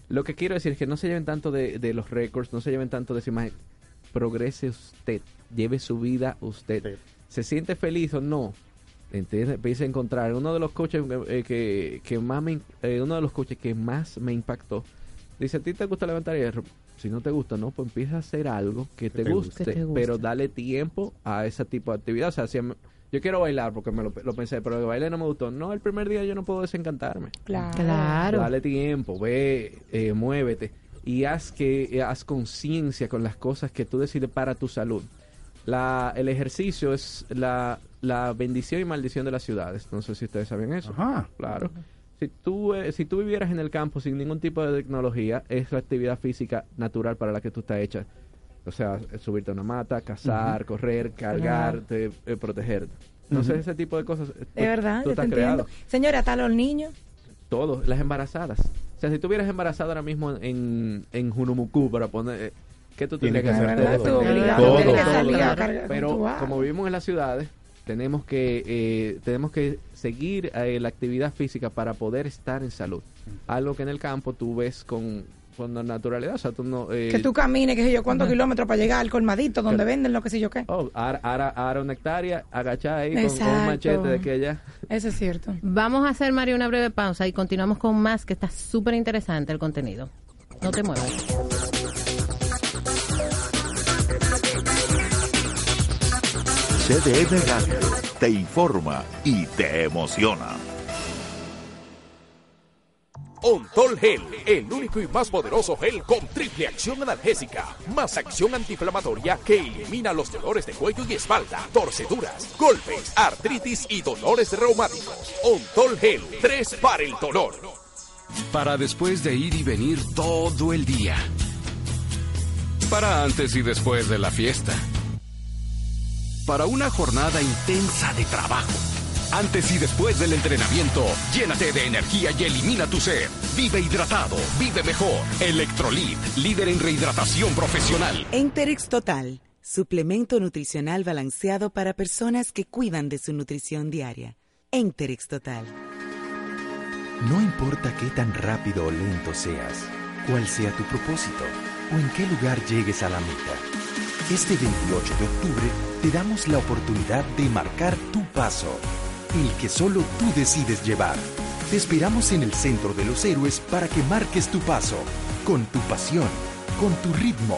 Speaker 17: Lo que quiero decir es que no se lleven tanto de, de los récords, no se lleven tanto de esa imagen. Progrese usted, lleve su vida usted. ¿Se siente feliz o no? Entonces empieza a encontrar uno de los coaches eh, que, que más me, eh, uno de los coaches que más me impactó. Dice, ¿a ti te gusta levantar hierro? Si no te gusta, no, pues empieza a hacer algo que te,
Speaker 3: te
Speaker 17: guste,
Speaker 3: guste. Que te guste.
Speaker 17: pero dale tiempo a ese tipo de actividad. O sea, si yo quiero bailar porque me lo, lo pensé, pero el baile no me gustó. No, el primer día yo no puedo desencantarme.
Speaker 4: Claro.
Speaker 3: Claro.
Speaker 17: Dale tiempo, ve, eh, muévete y haz que eh, haz conciencia con las cosas que tú decides para tu salud. La, el ejercicio es la, la bendición y maldición de las ciudades. No sé si ustedes saben eso. Claro. Si tú, eh, si tú vivieras en el campo sin ningún tipo de tecnología, es la actividad física natural para la que tú estás hecha. O sea, eh, subirte a una mata, cazar, correr, cargarte, eh, protegerte. Entonces, ese tipo de cosas. eh,
Speaker 4: Es verdad,
Speaker 17: tú
Speaker 4: te
Speaker 17: estás creado.
Speaker 4: Señora, hasta los niños.
Speaker 17: Todo, las embarazadas. O sea, si tú hubieras embarazada ahora mismo en, en Junumucú para poner... eh, ¿Qué tú
Speaker 5: Tiene
Speaker 17: tendrías que hacer?
Speaker 5: todo. Todo.
Speaker 17: Todo,
Speaker 5: Tienes
Speaker 17: Pero como vivimos en las ciudades, tenemos que eh, tenemos que seguir eh, la actividad física para poder estar en salud. Algo que en el campo tú ves con, con la naturalidad. O sea, tú no... eh,
Speaker 4: Que tú camines, qué sé yo, cuántos kilómetros para llegar al colmadito donde
Speaker 17: Que-
Speaker 4: venden lo que sé yo qué.
Speaker 17: Oh, ahora, ahora, ahora una hectárea, agachada ahí con- con, un machete de que allá.
Speaker 4: Eso es cierto.
Speaker 3: Vamos a hacer, Mario, una breve pausa y continuamos con más, que está súper interesante el contenido. No te muevas.
Speaker 7: CDN Radio te informa y te emociona.
Speaker 8: Ontol Gel, el único y más poderoso gel con triple acción analgésica, más acción antiinflamatoria que elimina los dolores de cuello y espalda, torceduras, golpes, artritis y dolores reumáticos. Ontol Gel, 3 para el dolor.
Speaker 18: Para después de ir y venir todo el día. Para antes y después de la fiesta. Para una jornada intensa de trabajo. Antes y después del entrenamiento, llénate de energía y elimina tu sed. Vive hidratado, vive mejor. Electrolit, líder en rehidratación profesional.
Speaker 11: Enterex Total, suplemento nutricional balanceado para personas que cuidan de su nutrición diaria. Enterex Total.
Speaker 10: No importa qué tan rápido o lento seas, cuál sea tu propósito o en qué lugar llegues a la meta. Este 28 de octubre te damos la oportunidad de marcar tu paso, el que solo tú decides llevar. Te esperamos en el Centro de los Héroes para que marques tu paso, con tu pasión, con tu ritmo,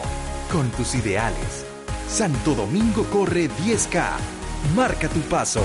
Speaker 10: con tus ideales. Santo Domingo corre 10K. Marca tu paso.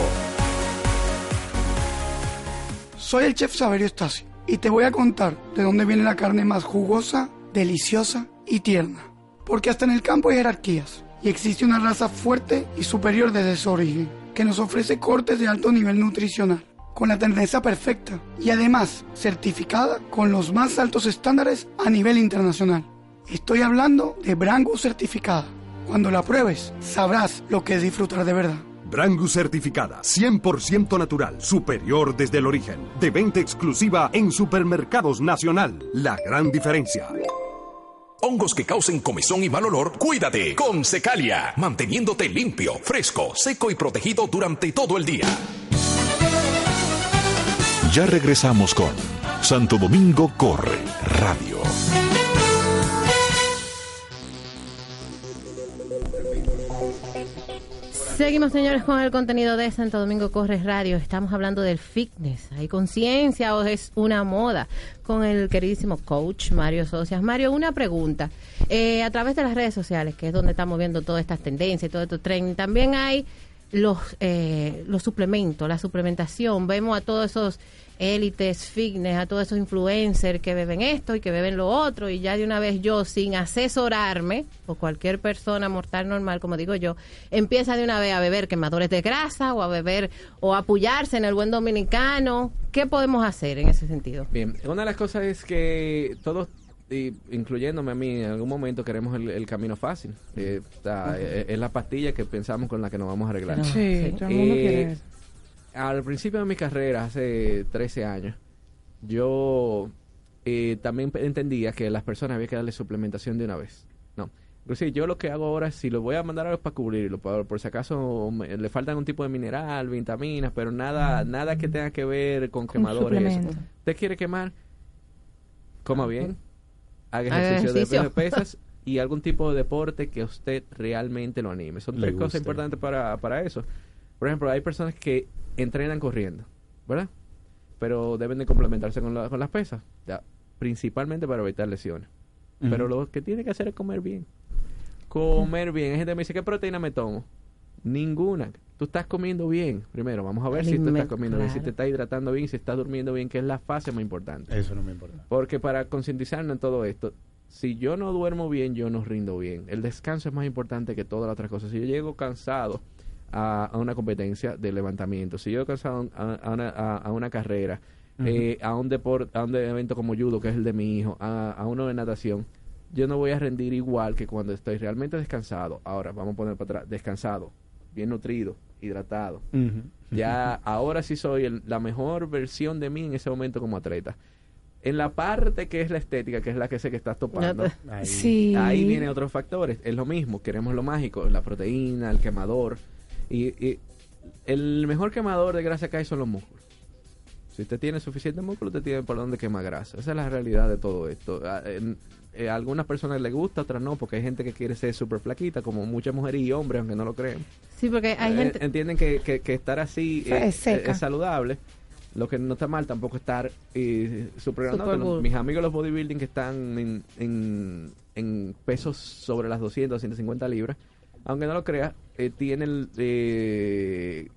Speaker 12: Soy el chef Saberio Stasi y te voy a contar de dónde viene la carne más jugosa, deliciosa y tierna. Porque hasta en el campo hay jerarquías y existe una raza fuerte y superior desde su origen que nos ofrece cortes de alto nivel nutricional con la terneza perfecta y además certificada con los más altos estándares a nivel internacional. Estoy hablando de Brangus certificada. Cuando la pruebes, sabrás lo que es disfrutar de verdad.
Speaker 19: Brangus certificada, 100% natural, superior desde el origen. De venta exclusiva en Supermercados Nacional. La gran diferencia.
Speaker 8: Hongos que causen comezón y mal olor, cuídate con Secalia, manteniéndote limpio, fresco, seco y protegido durante todo el día.
Speaker 7: Ya regresamos con Santo Domingo Corre Radio.
Speaker 3: Seguimos, señores, con el contenido de Santo Domingo Corres Radio. Estamos hablando del fitness. ¿Hay conciencia o es una moda? Con el queridísimo coach Mario Socias. Mario, una pregunta. Eh, a través de las redes sociales, que es donde estamos viendo todas estas tendencias y todo esto trending, también hay los, eh, los suplementos, la suplementación. Vemos a todos esos élites, fitness, a todos esos influencers que beben esto y que beben lo otro y ya de una vez yo sin asesorarme o cualquier persona mortal normal, como digo yo, empieza de una vez a beber quemadores de grasa o a beber o a apoyarse en el buen dominicano. ¿Qué podemos hacer en ese sentido?
Speaker 17: Bien, una de las cosas es que todos, y incluyéndome a mí, en algún momento queremos el, el camino fácil. Eh, sea, eh, es la pastilla que pensamos con la que nos vamos a arreglar.
Speaker 4: Sí, todo el mundo
Speaker 17: Eh,
Speaker 4: quiere.
Speaker 17: Al principio de mi carrera, hace 13 años, yo eh, también entendía que las personas había que darle suplementación de una vez. No. Inclusive yo lo que hago ahora es si lo voy a mandar algo es para cubrirlo, por, por si acaso me- le falta algún tipo de mineral, vitaminas, pero nada nada que tenga que ver con, quemadores. ¿Usted quiere quemar? Coma bien, Haga ejercicio, de-
Speaker 3: ejercicio.
Speaker 17: de pesas y algún tipo de deporte que usted realmente lo anime. Son
Speaker 5: Le
Speaker 17: tres cosas importantes para, para eso. Por ejemplo, hay personas que entrenan corriendo, ¿verdad? Pero deben de complementarse con, la- con las pesas, ya, principalmente para evitar lesiones. Pero lo que tiene que hacer es comer bien. Comer bien. Hay gente que me dice, ¿qué proteína me tomo? Ninguna. Tú estás comiendo bien. Primero, vamos a ver si tú estás comiendo bien, si te estás hidratando bien, si estás durmiendo bien, que es la fase más importante.
Speaker 5: Eso no me importa.
Speaker 17: Porque para concientizarnos en todo esto, si yo no duermo bien, yo no rindo bien. El descanso es más importante que todas las otras cosas. Si yo llego cansado a, a una competencia de levantamiento, si yo llego cansado a, a una, a- a una carrera, eh, a un deporte, a un evento como judo, que es el de mi hijo, a, a uno de natación, yo no voy a rendir igual que cuando estoy realmente descansado. Ahora, vamos a poner para atrás, descansado, bien nutrido, hidratado. Ya ahora sí soy el- la mejor versión de mí en ese momento como atleta. En la parte que es la estética, que es la que sé que estás topando,
Speaker 4: No
Speaker 17: ahí,
Speaker 4: Sí.
Speaker 17: ahí vienen otros factores. Es lo mismo, queremos lo mágico, la proteína, el quemador. Y, y el mejor quemador de grasa que hay son los músculos. Si usted tiene suficiente músculo, usted tiene por dónde quemar grasa. Esa es la realidad de todo esto. A, en- eh, a algunas personas les gusta, otras no, porque hay gente que quiere ser súper flaquita, como muchas mujeres y hombres, aunque no lo creen.
Speaker 3: Sí, porque hay
Speaker 17: Eh,
Speaker 3: gente...
Speaker 17: Entienden que, que- que estar así eh,
Speaker 4: es
Speaker 17: saludable. Lo que no está mal tampoco estar eh, super
Speaker 3: Super
Speaker 17: grandote.
Speaker 3: good.
Speaker 17: Mis amigos los bodybuilding que están en, en, en pesos sobre las 200, 150 libras, aunque no lo creas, eh, tienen eh,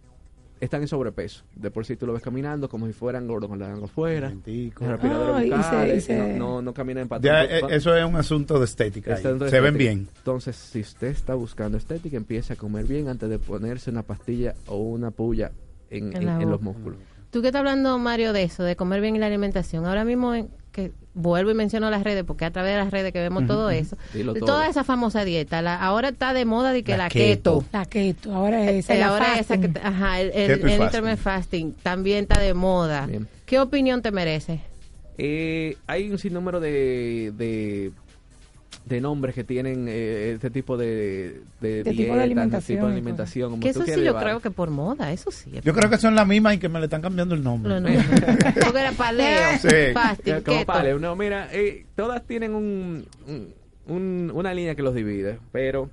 Speaker 17: están en sobrepeso. De por sí tú lo ves caminando como si fueran gordos con la lengua afuera. respiradores
Speaker 4: Ah, y se-
Speaker 17: bucales,
Speaker 4: y se-
Speaker 17: No, no, no caminan en
Speaker 5: Ya,
Speaker 17: patrón.
Speaker 5: eh, eso es un asunto de estética. Se ven bien.
Speaker 17: Entonces, si usted está buscando estética, empiece a comer bien antes de ponerse una pastilla o una puya en,
Speaker 3: En
Speaker 17: en-
Speaker 3: la
Speaker 17: en los músculos.
Speaker 3: Tú que estás hablando, Mario, de eso, de comer bien y la alimentación. Ahora mismo, en- que vuelvo y menciono las redes, porque a través de las redes que vemos todo eso.
Speaker 17: Dilo todo.
Speaker 3: Toda esa famosa dieta. La, ahora está de moda de que la,
Speaker 4: La
Speaker 3: keto.
Speaker 4: keto. La keto, ahora es esa,
Speaker 3: Eh,
Speaker 4: la
Speaker 3: ahora esa que, ajá, el, el,
Speaker 17: Keto y
Speaker 3: el
Speaker 17: fasting.
Speaker 3: intermittent fasting también está de moda.
Speaker 17: Bien.
Speaker 3: ¿Qué opinión te merece?
Speaker 17: Eh, hay un sinnúmero de, de, de nombres que tienen eh, este tipo de, de,
Speaker 4: De tipo de
Speaker 17: dietas,
Speaker 4: alimentación
Speaker 17: tipo de alimentación. como
Speaker 3: Que
Speaker 17: tú
Speaker 3: eso sí yo
Speaker 17: llevar.
Speaker 3: creo que por moda, eso sí.
Speaker 5: Yo creo que son las mismas y que me le están cambiando el nombre.
Speaker 3: No, no, no. Porque era paleo,
Speaker 5: Sí.
Speaker 3: fasting,
Speaker 17: Eh, como paleo. No, mira, eh, todas tienen un, un- un- una línea que los divide, pero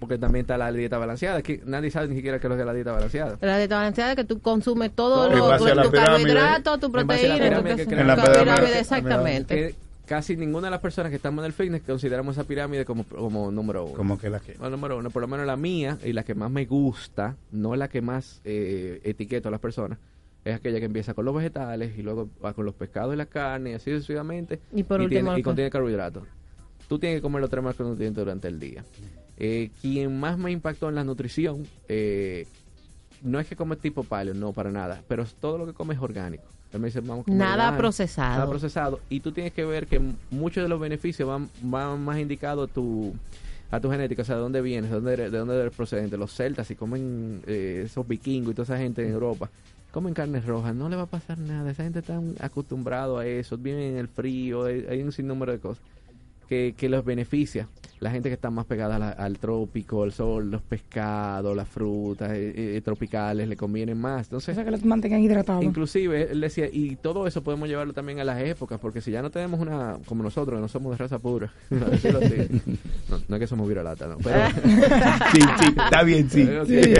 Speaker 17: porque también está la dieta balanceada, que nadie sabe ni siquiera qué es lo que es la dieta balanceada.
Speaker 3: La dieta balanceada es que tú consumes todo
Speaker 17: En
Speaker 3: lo, tu,
Speaker 17: la
Speaker 3: tu carbohidrato, tu
Speaker 17: En base a la
Speaker 3: proteína, tu,
Speaker 17: pirámide que
Speaker 3: tu
Speaker 17: crean.
Speaker 3: pirámide, exactamente.
Speaker 17: Que casi ninguna de las personas que estamos en el fitness consideramos esa pirámide como, como número uno.
Speaker 5: Como que la que.
Speaker 17: Bueno, número uno, por lo menos la mía y la que más me gusta, no la que más eh, etiqueto a las personas, es aquella que empieza con los vegetales y luego va con los pescados y la carne y así sucesivamente.
Speaker 3: Y por
Speaker 17: tiene-
Speaker 3: último,
Speaker 17: y contiene carbohidratos. Tú tienes que comer los tres macronutrientes durante el día. Eh, quien más me impactó en la nutrición, eh, no es que come tipo paleo, no, para nada, pero todo lo que come es orgánico. Me dice, vamos
Speaker 3: Nada procesado.
Speaker 17: Nada procesado. Y tú tienes que ver que muchos de los beneficios van, van más indicados a tu, a tu genética, o sea, de dónde vienes, de dónde eres, de dónde eres procedente. Los celtas, si comen eh, esos vikingos y toda esa gente en Europa, comen carnes rojas, no le va a pasar nada. Esa gente está acostumbrado a eso, viven en el frío, hay, hay un sinnúmero de cosas que, que los beneficia. La gente que está más pegada a la- al trópico, al sol, los pescados, las frutas eh, eh, tropicales, le convienen más. Entonces,
Speaker 4: O sea, que los mantengan hidratados.
Speaker 17: Inclusive, él decía, y todo eso podemos llevarlo también a las épocas, porque si ya no tenemos una, como nosotros, que no somos de raza pura, no, no es que somos viralata, no, pero...
Speaker 5: Sí, sí, está bien, sí.
Speaker 17: Sí.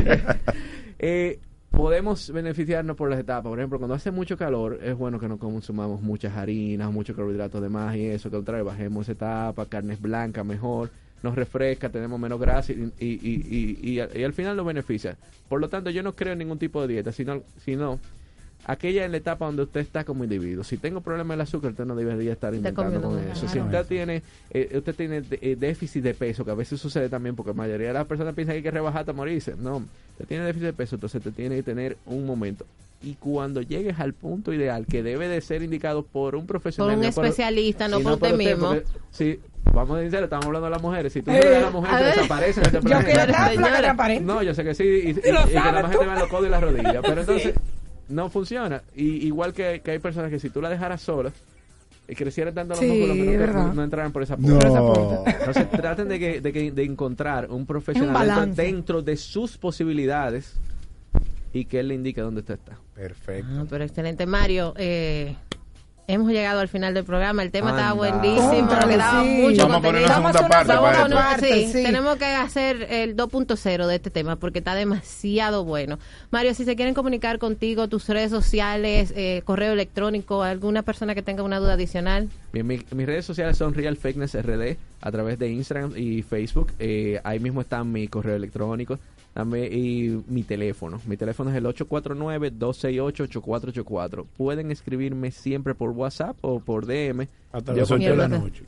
Speaker 17: Eh, podemos beneficiarnos por las etapas. Por ejemplo, cuando hace mucho calor, es bueno que no consumamos muchas harinas, muchos carbohidratos de más y eso, que otra vez bajemos etapa, carnes blancas mejor, nos refresca, tenemos menos grasa y, y, y, y al final nos beneficia. Por lo tanto, yo no creo en ningún tipo de dieta, sino, sino aquella en la etapa donde usted está como individuo. Si tengo problema del azúcar, usted no debería estar inventando con eso. Si usted tiene, eh, usted tiene eh, déficit de peso, que a veces sucede también porque la mayoría de las personas piensan que hay que rebajar hasta morirse. No, usted tiene déficit de peso, entonces te tiene que tener un momento. Y cuando llegues al punto ideal, que debe de ser indicado por un profesional.
Speaker 3: Por un
Speaker 17: no
Speaker 3: especialista, no por usted mismo.
Speaker 17: porque si, vamos a decir, estamos hablando de las mujeres. Si tú
Speaker 4: Eh,
Speaker 17: no das a la mujer,
Speaker 4: a
Speaker 17: te desaparecen de
Speaker 4: Yo quiero estar flaca, transparente.
Speaker 17: No, yo sé que sí, y, y- y- y que
Speaker 4: lo
Speaker 17: nada
Speaker 4: sabes
Speaker 17: más
Speaker 4: tú.
Speaker 17: te vean los codos y las rodillas. Pero
Speaker 4: Sí.
Speaker 17: No funciona. Y igual que, que hay personas que si tú la dejaras sola, eh, crecieran tanto los
Speaker 4: Sí,
Speaker 17: músculos que no, no, no entraran por esa
Speaker 5: No.
Speaker 17: puerta.
Speaker 5: Puerta.
Speaker 17: Entonces traten de, que, de, que- de encontrar un profesional
Speaker 4: Un
Speaker 17: dentro, de sus posibilidades y que él le indique dónde usted está.
Speaker 5: Perfecto.
Speaker 3: Ah, pero excelente. Mario, eh, hemos llegado al final del programa. El tema estaba
Speaker 17: Anda.
Speaker 3: buenísimo.
Speaker 4: Cóntrale,
Speaker 3: quedaba
Speaker 4: sí.
Speaker 3: mucho
Speaker 5: Vamos a poner una segunda parte para.
Speaker 4: Parte,
Speaker 3: sí,
Speaker 4: sí.
Speaker 3: tenemos que hacer el 2.0 de este tema porque está demasiado bueno. Mario, si se quieren comunicar contigo, tus redes sociales, eh, correo electrónico, alguna persona que tenga una duda adicional.
Speaker 17: Bien, mi- mis redes sociales son Real Fakeness RD a través de Instagram y Facebook. Eh, ahí mismo está mi correo electrónico también, y mi teléfono. Mi teléfono es el 849-268-8484. Pueden escribirme siempre por WhatsApp o por DM.
Speaker 5: Hasta las 8 de la noche.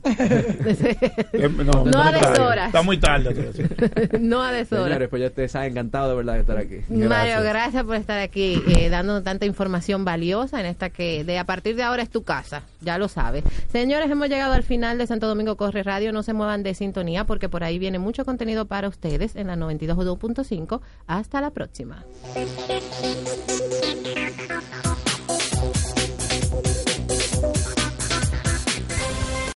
Speaker 5: No,
Speaker 3: No a deshoras.
Speaker 5: Está muy tarde.
Speaker 3: no a deshora.
Speaker 17: Señores, pues ya ustedes saben, encantado de verdad de estar aquí.
Speaker 3: Mario, gracias por estar aquí eh, dando tanta información valiosa en esta que de a partir de ahora es tu casa, ya lo sabes. Señores, hemos llegado al final de Santo Domingo Corre Radio, no se muevan de sintonía porque por ahí viene mucho contenido para ustedes en la 92.5. Hasta la próxima.